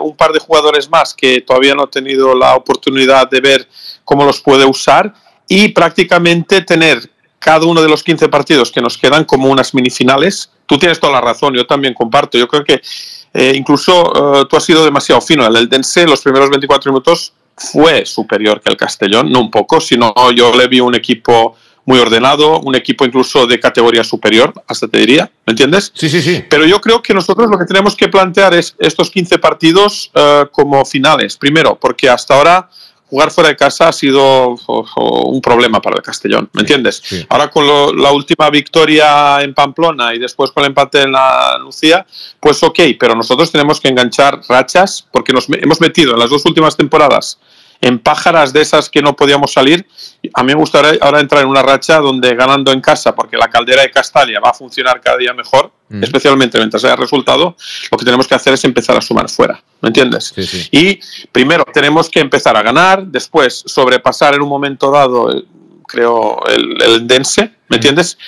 un par de jugadores más que todavía no ha tenido la oportunidad de ver cómo los puede usar y prácticamente tener cada uno de los 15 partidos que nos quedan como unas minifinales. Tú tienes toda la razón, yo también comparto. Yo creo que eh, incluso eh, tú has sido demasiado fino. El Dense, los primeros 24 minutos, fue superior que el Castellón, no un poco, sino yo le vi un equipo muy ordenado, un equipo incluso de categoría superior, hasta te diría, ¿me entiendes? Sí, sí, sí. Pero yo creo que nosotros lo que tenemos que plantear es estos 15 partidos eh, como finales. Primero, porque hasta ahora jugar fuera de casa ha sido un problema para el Castellón, ¿me entiendes? Ahora con la última victoria en Pamplona y después con el empate en la Lucía, pues ok, pero nosotros tenemos que enganchar rachas porque nos hemos metido en las dos últimas temporadas en pájaras de esas que no podíamos salir. A mí me gustaría ahora entrar en una racha donde ganando en casa, porque la caldera de Castalia va a funcionar cada día mejor, mm. especialmente mientras haya resultado, lo que tenemos que hacer es empezar a sumar fuera, ¿me entiendes? Y primero tenemos que empezar a ganar, después sobrepasar en un momento dado, eh, creo, el, el Dense, ¿me mm. entiendes?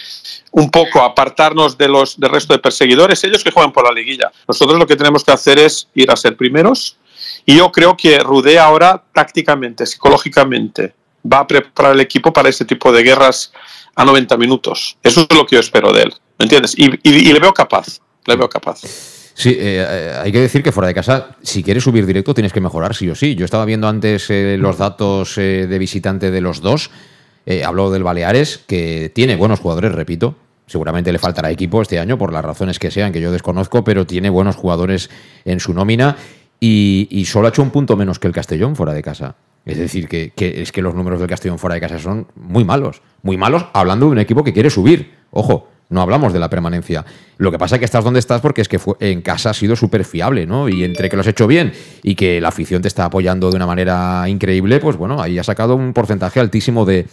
un poco apartarnos de los del resto de perseguidores, ellos que juegan por la liguilla. Nosotros lo que tenemos que hacer es ir a ser primeros, y yo creo que Rude ahora tácticamente, psicológicamente, va a preparar el equipo para ese tipo de guerras a 90 minutos. Eso es lo que yo espero de él, ¿me entiendes? Y, le veo capaz, le veo capaz. Sí, eh, eh, hay que decir que fuera de casa, si quieres subir directo, tienes que mejorar sí o sí. Yo estaba viendo antes eh, los datos de visitante de los dos. hablo del Baleares, que tiene buenos jugadores, repito, Seguramente le faltará equipo este año por las razones que sean, que yo desconozco, pero tiene buenos jugadores en su nómina y, solo ha hecho un punto menos que el Castellón fuera de casa. Es decir, que, es que los números del Castellón fuera de casa son muy malos. Muy malos hablando de un equipo que quiere subir. Ojo, no hablamos de la permanencia. Lo que pasa es que estás donde estás porque es que en casa ha sido súper fiable, ¿no? Y entre que lo has hecho bien y que la afición te está apoyando de una manera increíble, pues bueno, ahí ha sacado un porcentaje altísimo de,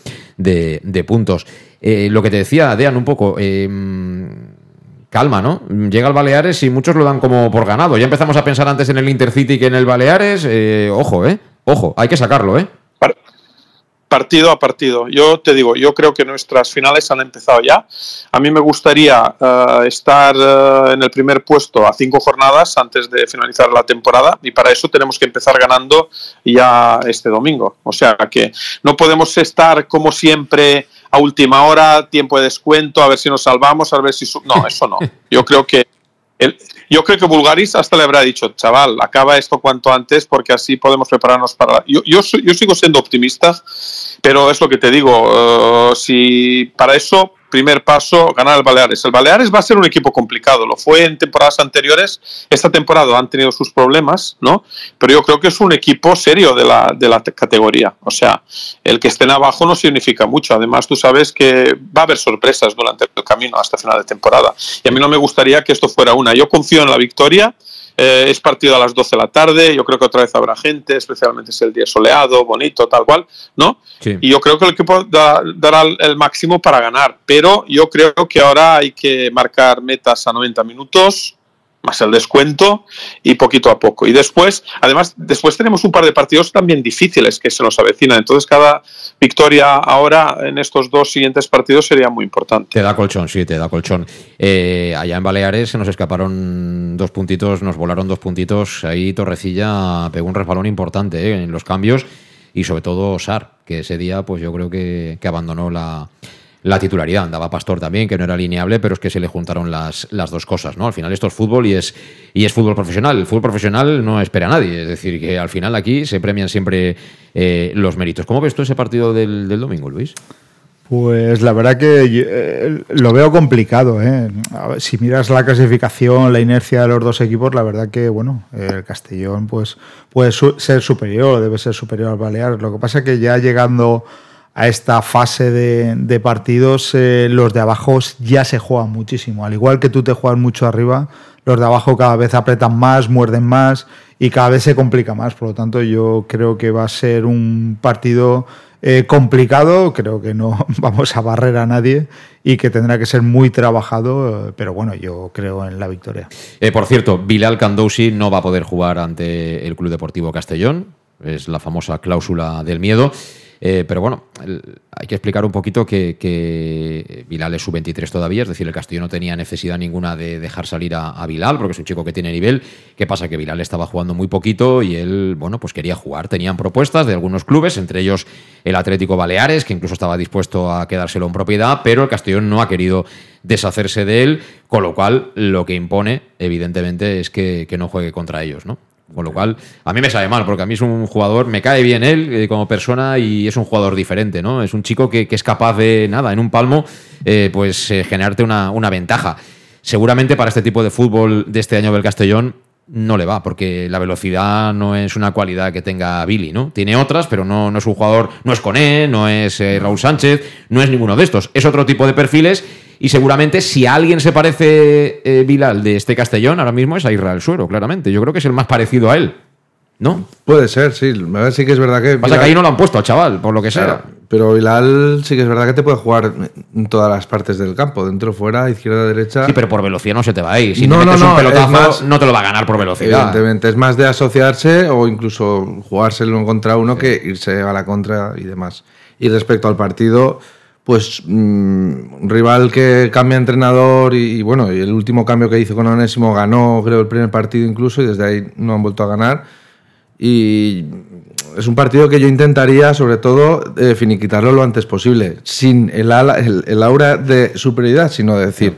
puntos. Eh, lo que te decía, Dean, un poco. Em, calma, ¿no? Llega el Baleares y muchos lo dan como por ganado. Ya empezamos a pensar antes en el Intercity que en el Baleares. Eh, ojo, ¿eh? Ojo, hay que sacarlo, ¿eh? Partido a partido. Yo te digo, yo creo que nuestras finales han empezado ya. A mí me gustaría eh, estar eh, en el primer puesto a cinco jornadas antes de finalizar la temporada y para eso tenemos que empezar ganando ya este domingo. O sea que no podemos estar como siempre a última hora, tiempo de descuento, a ver si nos salvamos, a ver si... No, eso no. Yo creo que yo creo que Bulgaris hasta le habrá dicho, chaval, acaba esto cuanto antes porque así podemos prepararnos para... Yo, yo, yo sigo siendo optimista, pero es lo que te digo, uh, si para eso primer paso, ganar el Baleares. El Baleares va a ser un equipo complicado, lo fue en temporadas anteriores, esta temporada han tenido sus problemas, ¿no? Pero yo creo que es un equipo serio de la, de la categoría. O sea, el que estén abajo no significa mucho. Además, tú sabes que va a haber sorpresas durante el camino hasta final de temporada. Y a mí no me gustaría que esto fuera una. Yo confío en la victoria eh, es partido a las 12 de la tarde, yo creo que otra vez habrá gente, especialmente es el día soleado, bonito, tal cual, ¿no? Y yo creo que el equipo dará el máximo para ganar, pero yo creo que ahora hay que marcar metas a 90 minutos, más el descuento y poquito a poco. Y después, además, después tenemos un par de partidos también difíciles que se nos avecinan. Entonces, cada victoria ahora en estos dos siguientes partidos sería muy importante. Te da colchón, sí, te da colchón. Eh, allá en Baleares se nos escaparon dos puntitos, nos volaron dos puntitos. Ahí Torrecilla pegó un resbalón importante eh, en los cambios y sobre todo Sar, que ese día pues yo creo que abandonó la, la titularidad. Andaba Pastor también, que no era lineable, pero es que se le juntaron las, las dos cosas, ¿no? Al final esto es fútbol y es, y es fútbol profesional. El fútbol profesional no espera a nadie. Es decir, que al final aquí se premian siempre eh, los méritos. ¿Cómo ves tú ese partido del, domingo, Luis? Pues la verdad que eh, lo veo complicado. ¿eh? si miras la clasificación, la inercia de los dos equipos, la verdad que bueno, el Castellón pues puede ser superior, debe ser superior al Balear. Lo que pasa que ya llegando a esta fase de, partidos, eh, los de abajo ya se juegan muchísimo. Al igual que tú te juegas mucho arriba, los de abajo cada vez apretan más, muerden más y cada vez se complica más. Por lo tanto, yo creo que va a ser un partido eh, complicado, creo que no vamos a barrer a nadie y que tendrá que ser muy trabajado, pero bueno, yo creo en la victoria. Eh, por cierto, Bilal Candousi no va a poder jugar ante el Club Deportivo Castellón, es la famosa cláusula del miedo. Eh, pero bueno, hay que explicar un poquito que, que Bilal es sub-23 todavía, es decir, el Castillo no tenía necesidad ninguna de dejar salir a, a, Bilal, porque es un chico que tiene nivel. ¿Qué pasa? Que Bilal estaba jugando muy poquito y él, bueno, pues quería jugar. Tenían propuestas de algunos clubes, entre ellos el Atlético Baleares, que incluso estaba dispuesto a quedárselo en propiedad, pero el Castillo no ha querido deshacerse de él, con lo cual lo que impone, evidentemente, es que, que no juegue contra ellos, ¿no? Con lo cual, a mí me sabe mal, porque a mí es un jugador, me cae bien él eh, como persona y es un jugador diferente, ¿no? Es un chico que, es capaz de, nada, en un palmo, eh, pues eh, generarte una, ventaja. Seguramente para este tipo de fútbol de este año del Castellón no le va, porque la velocidad no es una cualidad que tenga Billy, ¿no? Tiene otras, pero no, no es un jugador, no es Coné, no es Raúl Sánchez, no es ninguno de estos. Es otro tipo de perfiles y seguramente si alguien se parece eh, Bilal de este Castellón, ahora mismo es a Israel Suero, claramente. Yo creo que es el más parecido a él. ¿No? Puede ser, sí. Sí que es verdad que. Pasa que ahí no lo han puesto al chaval, por lo que sea. Pero Bilal sí que es verdad que te puede jugar en todas las partes del campo, dentro, fuera, izquierda, derecha. Sí, pero por velocidad no se te va a ir. Si no, no, no, un pelotazo, no te lo va a ganar por velocidad. Evidentemente, es más de asociarse o incluso jugárselo contra uno que irse a la contra y demás. Y respecto al partido, pues un mm, rival que cambia entrenador y, bueno, y el último cambio que hizo con Onésimo ganó, creo, el primer partido incluso y desde ahí no han vuelto a ganar. Y es un partido que yo intentaría, sobre todo, eh, finiquitarlo lo antes posible, sin el, el, aura de superioridad, sino de decir,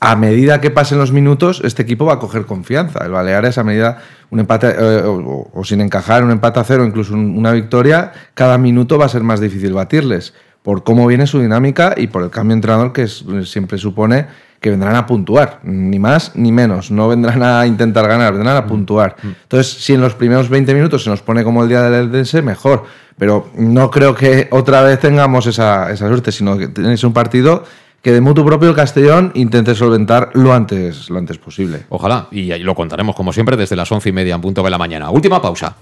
a medida que pasen los minutos, este equipo va a coger confianza. El Baleares, a medida un empate eh, o, sin encajar, un empate a cero, incluso una victoria, cada minuto va a ser más difícil batirles por cómo viene su dinámica y por el cambio de entrenador que siempre supone que vendrán a puntuar, ni más ni menos, no vendrán a intentar ganar, vendrán a puntuar. Entonces, si en los primeros 20 minutos se nos pone como el día del Eldense, mejor, pero no creo que otra vez tengamos esa, esa suerte, sino que tenéis un partido que de mutuo propio el Castellón intente solventar lo antes, lo antes posible. Ojalá, y lo contaremos como siempre desde las once y media en punto de la mañana. Última pausa.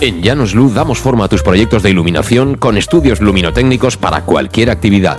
En Llanos Luz damos forma a tus proyectos de iluminación con estudios luminotécnicos para cualquier actividad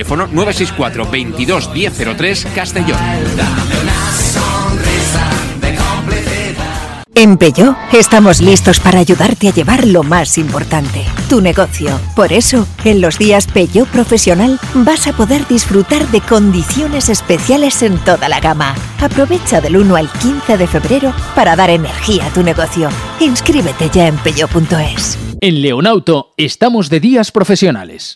teléfono 964 22 1003 Castellón. En Peugeot estamos listos para ayudarte a llevar lo más importante, tu negocio. Por eso, en los días Peugeot Profesional vas a poder disfrutar de condiciones especiales en toda la gama. Aprovecha del 1 al 15 de febrero para dar energía a tu negocio. Inscríbete ya en peugeot.es. En Leonauto estamos de días profesionales.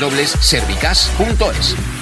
www.servicas.es.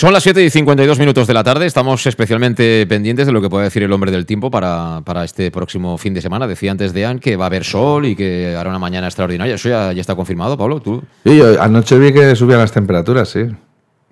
Son las 7 y 52 minutos de la tarde. Estamos especialmente pendientes de lo que puede decir el hombre del tiempo para, para este próximo fin de semana. Decía antes Dean que va a haber sol y que hará una mañana extraordinaria. ¿Eso ya, ya está confirmado, Pablo? ¿Tú? Sí, yo anoche vi que subían las temperaturas, sí.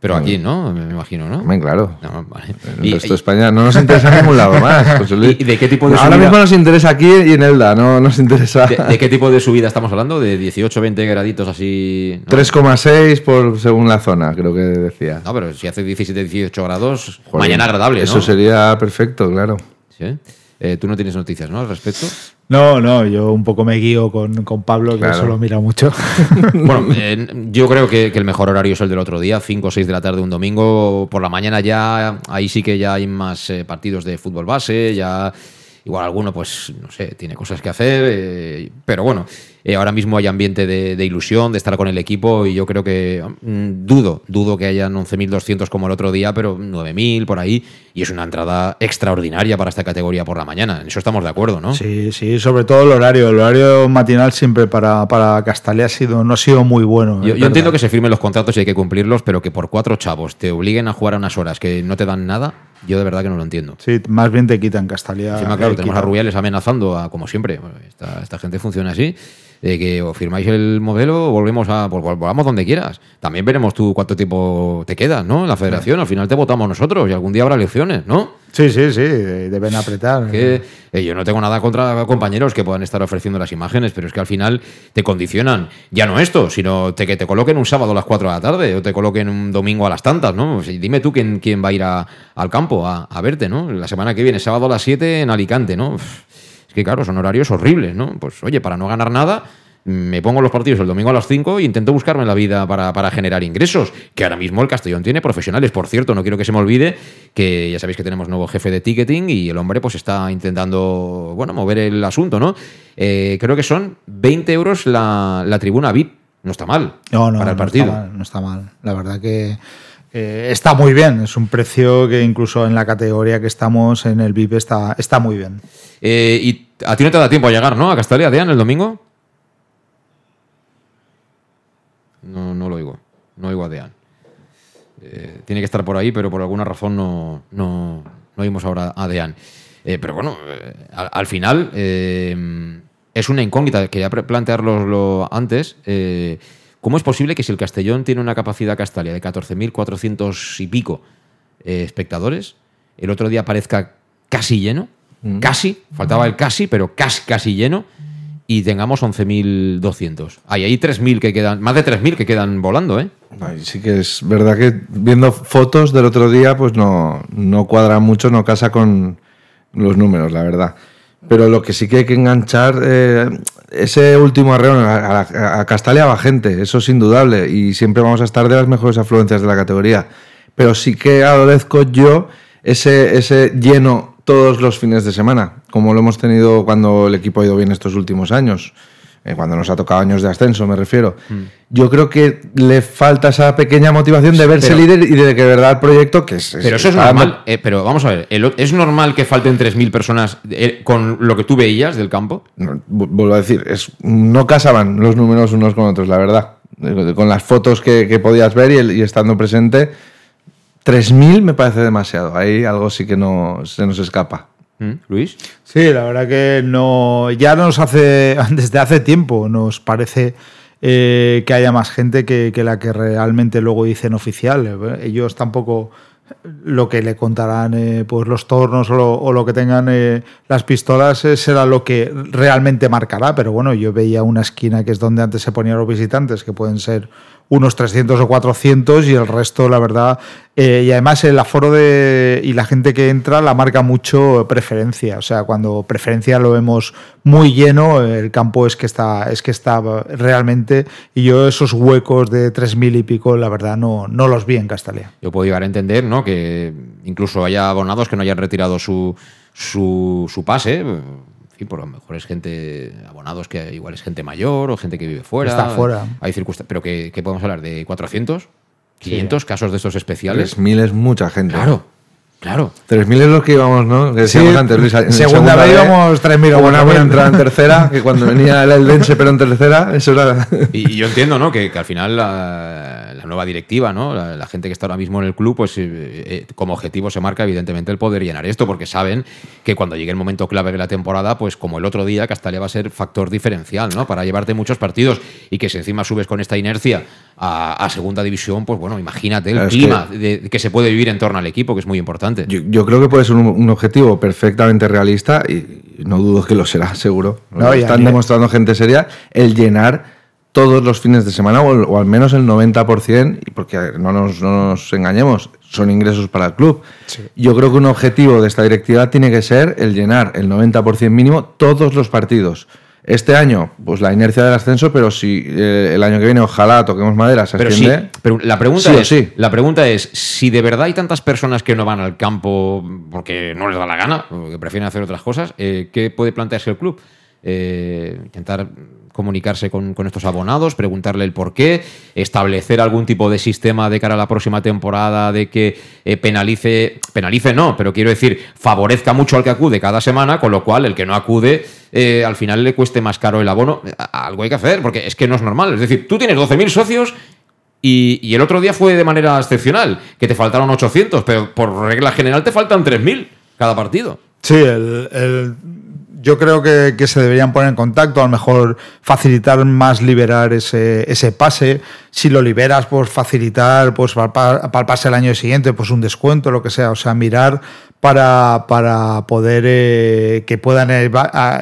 Pero aquí, ¿no? Me imagino, ¿no? Bien, claro. No, vale. En el resto de España no nos interesa en ningún lado más. Luis. ¿Y de qué tipo de Ahora subida? mismo nos interesa aquí y en Elda, no nos interesa. ¿De, de qué tipo de subida estamos hablando? ¿De 18, 20 graditos así? ¿no? 3,6 por según la zona, creo que decía. No, pero si hace 17, 18 grados, Joder, mañana agradable, ¿no? Eso sería perfecto, claro. Sí. Eh, Tú no tienes noticias, ¿no? Al respecto. No, no, yo un poco me guío con, con Pablo, que Claro. eso lo mira mucho. Bueno, eh, yo creo que, que el mejor horario es el del otro día, 5 o 6 de la tarde un domingo. Por la mañana ya, ahí sí que ya hay más eh, partidos de fútbol base, ya igual alguno, pues, no sé, tiene cosas que hacer. eh, pero bueno, eh, ahora mismo hay ambiente de, de ilusión, de estar con el equipo y yo creo que mm, dudo, dudo que hayan 11.200 como el otro día, pero 9.000 por ahí. Y es una entrada extraordinaria para esta categoría por la mañana. En eso estamos de acuerdo, ¿no? Sí, sí, sobre todo el horario. El horario matinal siempre para, para Castalia ha sido, no ha sido muy bueno. Yo, entiendo que se firmen los contratos y hay que cumplirlos, pero que por cuatro chavos te obliguen a jugar a unas horas que no te dan nada, yo de verdad que no lo entiendo. Sí, más bien te quitan Castalia. Encima, claro, tenemos a. Rubiales amenazando, a, como siempre. Bueno, Esta, esta gente funciona así. De que o firmáis el modelo o volvemos a. Pues, vol- volvamos donde quieras. También veremos tú cuánto tiempo te quedas, ¿no? En la federación. Al final te votamos nosotros y algún día habrá elecciones, ¿no? Sí, sí, sí, deben apretar. Que eh, yo no tengo nada contra compañeros que puedan estar ofreciendo las imágenes, pero es que al final te condicionan ya no esto, sino te, que te coloquen un sábado a las 4 de la tarde o te coloquen un domingo a las tantas, ¿no? O sea, dime tú quién, quién va a ir a- al campo a, a verte, ¿no? La semana que viene, sábado a las 7 en Alicante, ¿no? Uf, que claro, son horarios horribles, ¿no? Pues oye, para no ganar nada, me pongo los partidos el domingo a las 5 e intento buscarme la vida para, para generar ingresos. Que ahora mismo el Castellón tiene profesionales. Por cierto, no quiero que se me olvide que ya sabéis que tenemos nuevo jefe de ticketing y el hombre pues está intentando, bueno, mover el asunto, ¿no? Eh, creo que son 20 euros la, la tribuna VIP. No está mal No, no, para el no partido. está mal, no está mal. La verdad que eh, está muy bien. Es un precio que incluso en la categoría que estamos en el VIP está, está muy bien. Eh, y A ti no te da tiempo a llegar, ¿no? A Castalia, Dean, el domingo. No, no lo oigo. No oigo a Dean. Eh, tiene que estar por ahí, pero por alguna razón no, no, no oímos ahora a Dean. Eh, pero bueno, eh, al, al final es una incógnita. Quería plantearlo antes. ¿Cómo es posible que si el Castellón tiene una capacidad Castalia de 14.400 y pico espectadores, el otro día parezca casi lleno? Casi, faltaba el casi, pero casi, casi lleno. Y tengamos 11.200. Hay ahí 3.000 que quedan, más de 3.000 que quedan volando, ¿eh? Ay, sí que es verdad que viendo fotos del otro día, pues no, no cuadra mucho, no casa con los números, la verdad. Pero lo que sí que hay que enganchar, eh, ese último arreón a, a- a Castalia va gente, eso es indudable, y siempre vamos a estar de las mejores afluencias de la categoría. Pero sí que adolezco yo ese, ese lleno todos los fines de semana, como lo hemos tenido cuando el equipo ha ido bien estos últimos años, eh, cuando nos ha tocado años de ascenso, me refiero. Yo creo que le falta esa pequeña motivación de verse Pero- líder y de que verdad el proyecto que es... Pero eso es normal. eh, pero vamos a ver, el- ¿es normal que falten 3.000 personas eh, con lo que tú veías del campo? No, vu- vuelvo a decir, es, no casaban los números unos con otros, la verdad. Eh, Con las fotos que, que podías ver y, el- y estando presente, 3.000 me parece demasiado. Ahí algo sí que no se nos escapa. ¿Mm? Luis. Sí, la verdad que no. Ya nos hace. Desde hace tiempo nos parece eh, que haya más gente que, que la que realmente luego dicen oficial. Eh, Ellos tampoco lo que le contarán eh, pues los tornos o lo, o lo que tengan eh, las pistolas eh, será lo que realmente marcará. Pero bueno, yo veía una esquina que es donde antes se ponían los visitantes, que pueden ser unos 300 o 400 y el resto, la verdad. eh, y además el aforo de, y la gente que entra la marca mucho preferencia. O sea, cuando preferencia lo vemos muy lleno, el campo es que está, es que está realmente. Y yo esos huecos de 3.000 y pico, la verdad, no, no los vi en Castalia. Yo puedo llegar a entender, ¿no? Que incluso haya abonados que no hayan retirado su, su, su pase. Fin, por lo mejor es gente, abonados que igual es gente mayor o gente que vive fuera. Está fuera. Hay circunstancias. Pero que, que podemos hablar de 400, 500 casos de estos especiales. 3.000 es mucha gente. Claro, claro. 3.000 es lo que íbamos, ¿no? Que Sí, decíamos antes, Luis. en segunda vez íbamos 3.000 o una 4.000. buena entrada en tercera, que cuando venía el Eldense, pero en tercera, eso era... Y, y yo entiendo, ¿no? Que, que al final la, la nueva directiva, ¿no? La, la gente que está ahora mismo en el club, pues eh, eh, como objetivo se marca evidentemente el poder llenar esto, porque saben que cuando llegue el momento clave de la temporada, pues como el otro día, Castalia va a ser factor diferencial, ¿no? Para llevarte muchos partidos y que si encima subes con esta inercia a, a segunda división, pues bueno, imagínate el Claro, clima de- que se puede vivir en torno al equipo, que es muy importante. Yo, yo creo que puede ser un, un objetivo perfectamente realista y no dudo que lo será, seguro. No, Lo están demostrando gente seria el llenar todos los fines de semana o, o al menos el 90%, y porque no nos, no nos engañemos, son ingresos para el club. Yo creo que un objetivo de esta directiva tiene que ser el llenar el 90% mínimo todos los partidos. Este año, pues la inercia del ascenso, pero si eh, el año que viene ojalá toquemos madera, se Pero sí, pero la pregunta sí es, sí. la pregunta es, si de verdad hay tantas personas que no van al campo porque no les da la gana, o que prefieren hacer otras cosas, eh, ¿qué puede plantearse el club? Eh, intentar comunicarse con, con estos abonados, preguntarle el por qué, establecer algún tipo de sistema de cara a la próxima temporada de que eh, penalice, penalice no, pero quiero decir, favorezca mucho al que acude cada semana, con lo cual el que no acude eh, al final le cueste más caro el abono. Algo hay que hacer, porque es que no es normal. Es decir, tú tienes 12.000 socios y, y el otro día fue de manera excepcional, que te faltaron 800, pero por regla general te faltan 3.000 cada partido. Sí, el- yo creo que, que se deberían poner en contacto, a lo mejor facilitar más liberar ese, ese pase. Si lo liberas, pues facilitar, pues para, para- el pase el año siguiente, pues un descuento, lo que sea. O sea, mirar para, para poder eh, que puedan eh,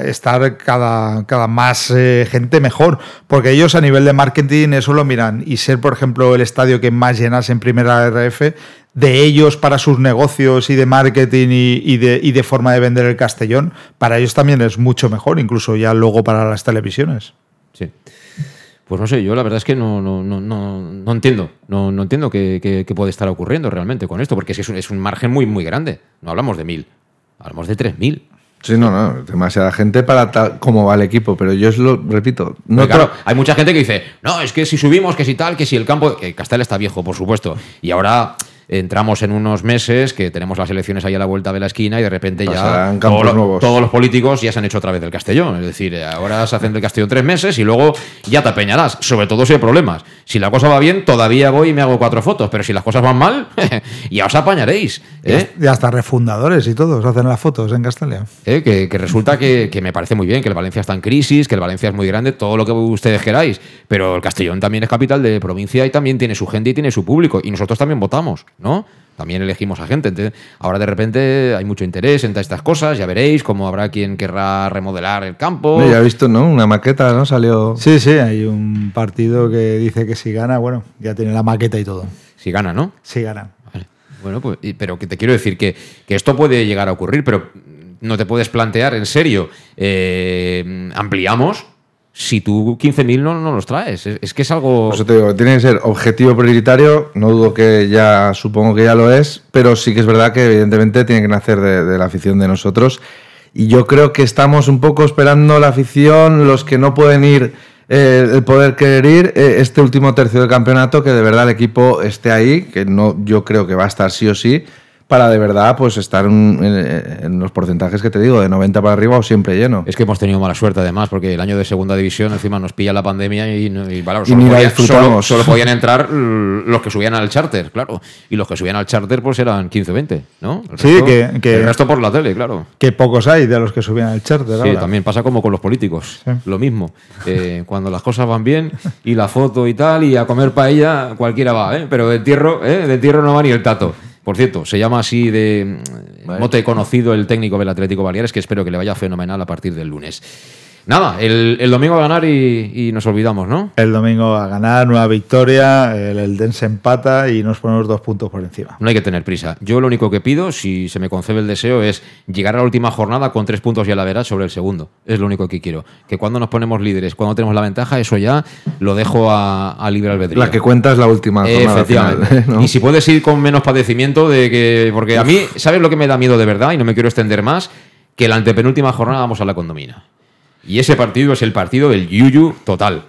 estar cada, cada más eh, gente mejor. Porque ellos a nivel de marketing eso lo miran. Y ser, por ejemplo, el estadio que más llenas en primera RF, de ellos para sus negocios y de marketing y, y de, y de forma de vender el Castellón, para ellos también es mucho mejor, incluso ya luego para las televisiones. Sí. Pues no sé, yo la verdad es que no, no, no, no, no entiendo. No, no entiendo qué, qué- qué puede estar ocurriendo realmente con esto, porque es, que es, un, es un margen muy, muy grande. No hablamos de mil, hablamos de 3.000. Sí, no, no, demasiada gente para tal como va el equipo, pero yo os lo repito. No claro, hay mucha gente que dice, no, es que si subimos, que si tal, que si el campo. Que Castel está viejo, por supuesto. Y ahora entramos en unos meses que tenemos las elecciones ahí a la vuelta de la esquina y de repente ya Pasarán nuevos. todos los políticos ya se han hecho otra vez del Castellón. Es decir, ahora se hacen del Castellón tres meses y luego ya te apeñarás, sobre todo si hay problemas. Si la cosa va bien, todavía voy y me hago cuatro fotos, pero si las cosas van mal, ya os apañaréis. ¿eh? Y hasta refundadores y todos hacen las fotos en Castalia. ¿eh? que, que resulta que, que me parece muy bien, que el Valencia está en crisis, que el Valencia es muy grande, todo lo que ustedes queráis, pero el Castellón también es capital de provincia y también tiene su gente y tiene su público, y nosotros también votamos, ¿no? También elegimos a gente. Entonces, ahora de repente hay mucho interés en todas estas cosas, ya veréis cómo habrá quien querrá remodelar el campo. Ya he visto, ¿no? Una maqueta, ¿no? Salió. Sí, sí, hay un partido que dice que si gana, bueno, ya tiene la maqueta y todo. Si gana, ¿no? Si gana. Bueno, pues, pero que te quiero decir que, que esto puede llegar a ocurrir, pero no te puedes plantear en serio, eh, ampliamos si tú 15.000 no, no los traes. Es, que es algo... Tiene que ser objetivo prioritario. No dudo que ya, supongo que ya lo es, pero sí que es verdad que evidentemente tiene que nacer de, de la afición de nosotros. Y yo creo que estamos un poco esperando la afición, los que no pueden ir, eh, el poder querer ir, eh, este último tercio del campeonato, que de verdad el equipo esté ahí, que no, yo creo que va a estar sí o sí, para de verdad pues estar en, los porcentajes que te digo, de 90 para arriba o siempre lleno. Es que hemos tenido mala suerte además, porque el año de segunda división encima nos pilla la pandemia y, solo, podían entrar los que subían al charter, claro. Y los que subían al charter pues eran 15 o 20, ¿no? El Sí, resto- que- que- El resto por la tele, claro. Que pocos hay de los que subían al charter. Sí, ahora. también pasa como con los políticos. Lo mismo. Eh, cuando las cosas van bien y la foto y tal, y a comer paella, cualquiera va, ¿eh? Pero de entierro, ¿eh? De entierro no va ni el tato. Por cierto, se llama así de mm, mote conocido el técnico del Atlético Baleares, que espero que le vaya fenomenal a partir del lunes. Nada, el, el domingo a ganar y, y nos olvidamos, ¿no? El domingo a ganar, nueva victoria, el, el Den se empata y nos ponemos dos puntos por encima. No hay que tener prisa. Yo lo único que pido, si se me concede el deseo, es llegar a la última jornada con tres puntos y a la verás sobre el segundo. Es lo único que quiero. Que cuando nos ponemos líderes, cuando tenemos la ventaja, eso ya lo dejo a, a libre albedrío. La que cuenta es la última jornada Efectivamente. final, ¿no? Y si puedes ir con menos padecimiento de que. Porque a mí, ¿sabes lo que me da miedo de verdad? Y no me quiero extender más. Que la antepenúltima jornada vamos a la condomina. Y ese partido es el partido del Yuyu total.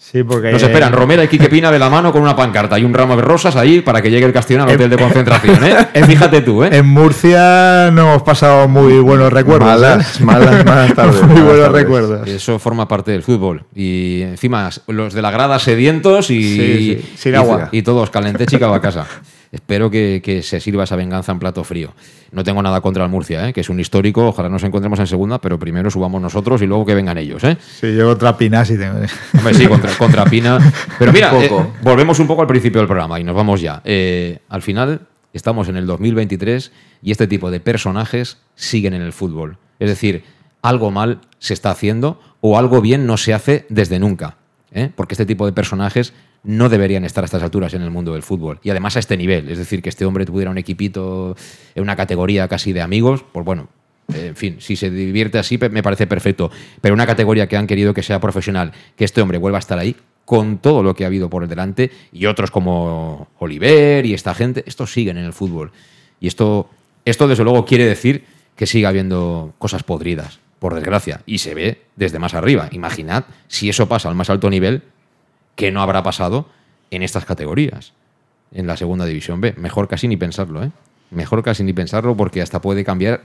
Sí, porque Nos esperan Romera y Quique Pina de la mano con una pancarta y un ramo de rosas ahí para que llegue el Castellón al hotel de concentración. ¿eh? Fíjate tú, ¿eh? En Murcia no hemos pasado muy buenos recuerdos. Malas, ¿eh? malas, malas tardes, muy malas buenos tardes. recuerdos. Eso forma parte del fútbol. Y encima, los de la grada sedientos y, Sí, sí, sin y- agua. y todos calentech y a casa. Espero que, que se sirva esa venganza en plato frío. No tengo nada contra el Murcia, ¿eh? que es un histórico. Ojalá nos encontremos en segunda, pero primero subamos nosotros y luego que vengan ellos. ¿eh? Sí, yo otra Pinas y tengo. Hombre, sí, contra, contra Pina. Pero mira, Un poco. eh, volvemos un poco al principio del programa y nos vamos ya. Eh, al final, estamos en el 2023 y este tipo de personajes siguen en el fútbol. Es decir, algo mal se está haciendo o algo bien no se hace desde nunca. ¿eh? Porque este tipo de personajes no deberían estar a estas alturas en el mundo del fútbol. Y además a este nivel. Es decir, que este hombre tuviera un equipito en una categoría casi de amigos, pues bueno, en fin, si se divierte así me parece perfecto. Pero una categoría que han querido que sea profesional, que este hombre vuelva a estar ahí, con todo lo que ha habido por delante, y otros como Oliver y esta gente, estos siguen en el fútbol. Y esto, esto desde luego quiere decir que siga habiendo cosas podridas, por desgracia. Y se ve desde más arriba. Imaginad si eso pasa al más alto nivel, que no habrá pasado en estas categorías, en la segunda división B. Mejor casi ni pensarlo, ¿eh? Mejor casi ni pensarlo porque hasta puede cambiar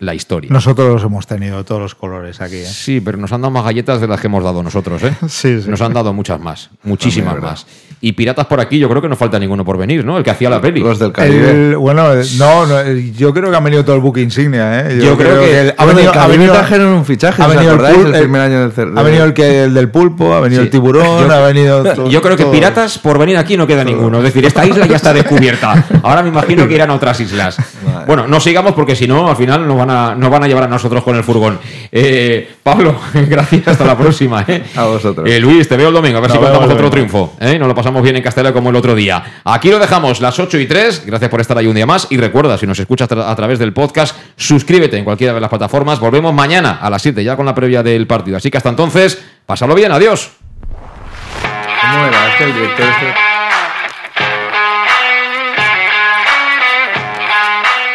la historia. Nosotros los hemos tenido todos los colores aquí. ¿eh? Sí, pero nos han dado más galletas de las que hemos dado nosotros, ¿eh? Sí, sí. Nos han dado muchas más, muchísimas También más. Y piratas por aquí, yo creo que no falta ninguno por venir, ¿no? El que hacía la peli. Los del Caribe. El- bueno, no, no, yo creo que ha venido todo el buque insignia. ¿eh? Yo creo que- el- Bueno, del Caribe trajeron un fichaje, ¿os acordáis? pul- El primer año del cer- Ha venido el, que, el del pulpo, ha venido Sí. el tiburón, Yo- ha venido. to- Yo creo que todo. piratas por venir aquí no queda ninguno. Es decir, esta isla ya está descubierta. Ahora me imagino que irán a otras islas. Bueno, no sigamos porque si no, al final nos van a, nos van a llevar a nosotros con el furgón. Eh, Pablo, gracias. Hasta la próxima. ¿eh? A vosotros. Eh, Luis, te veo el domingo. A ver si contamos otro triunfo. ¿eh? Nos lo pasamos bien en Castela como el otro día. Aquí lo dejamos, las 8 y 3. Gracias por estar ahí un día más. Y recuerda, si nos escuchas a través del podcast, suscríbete en cualquiera de las plataformas. Volvemos mañana a las 7 ya con la previa del partido. Así que hasta entonces, pásalo bien. Adiós. ¿Cómo era? Es que el director este-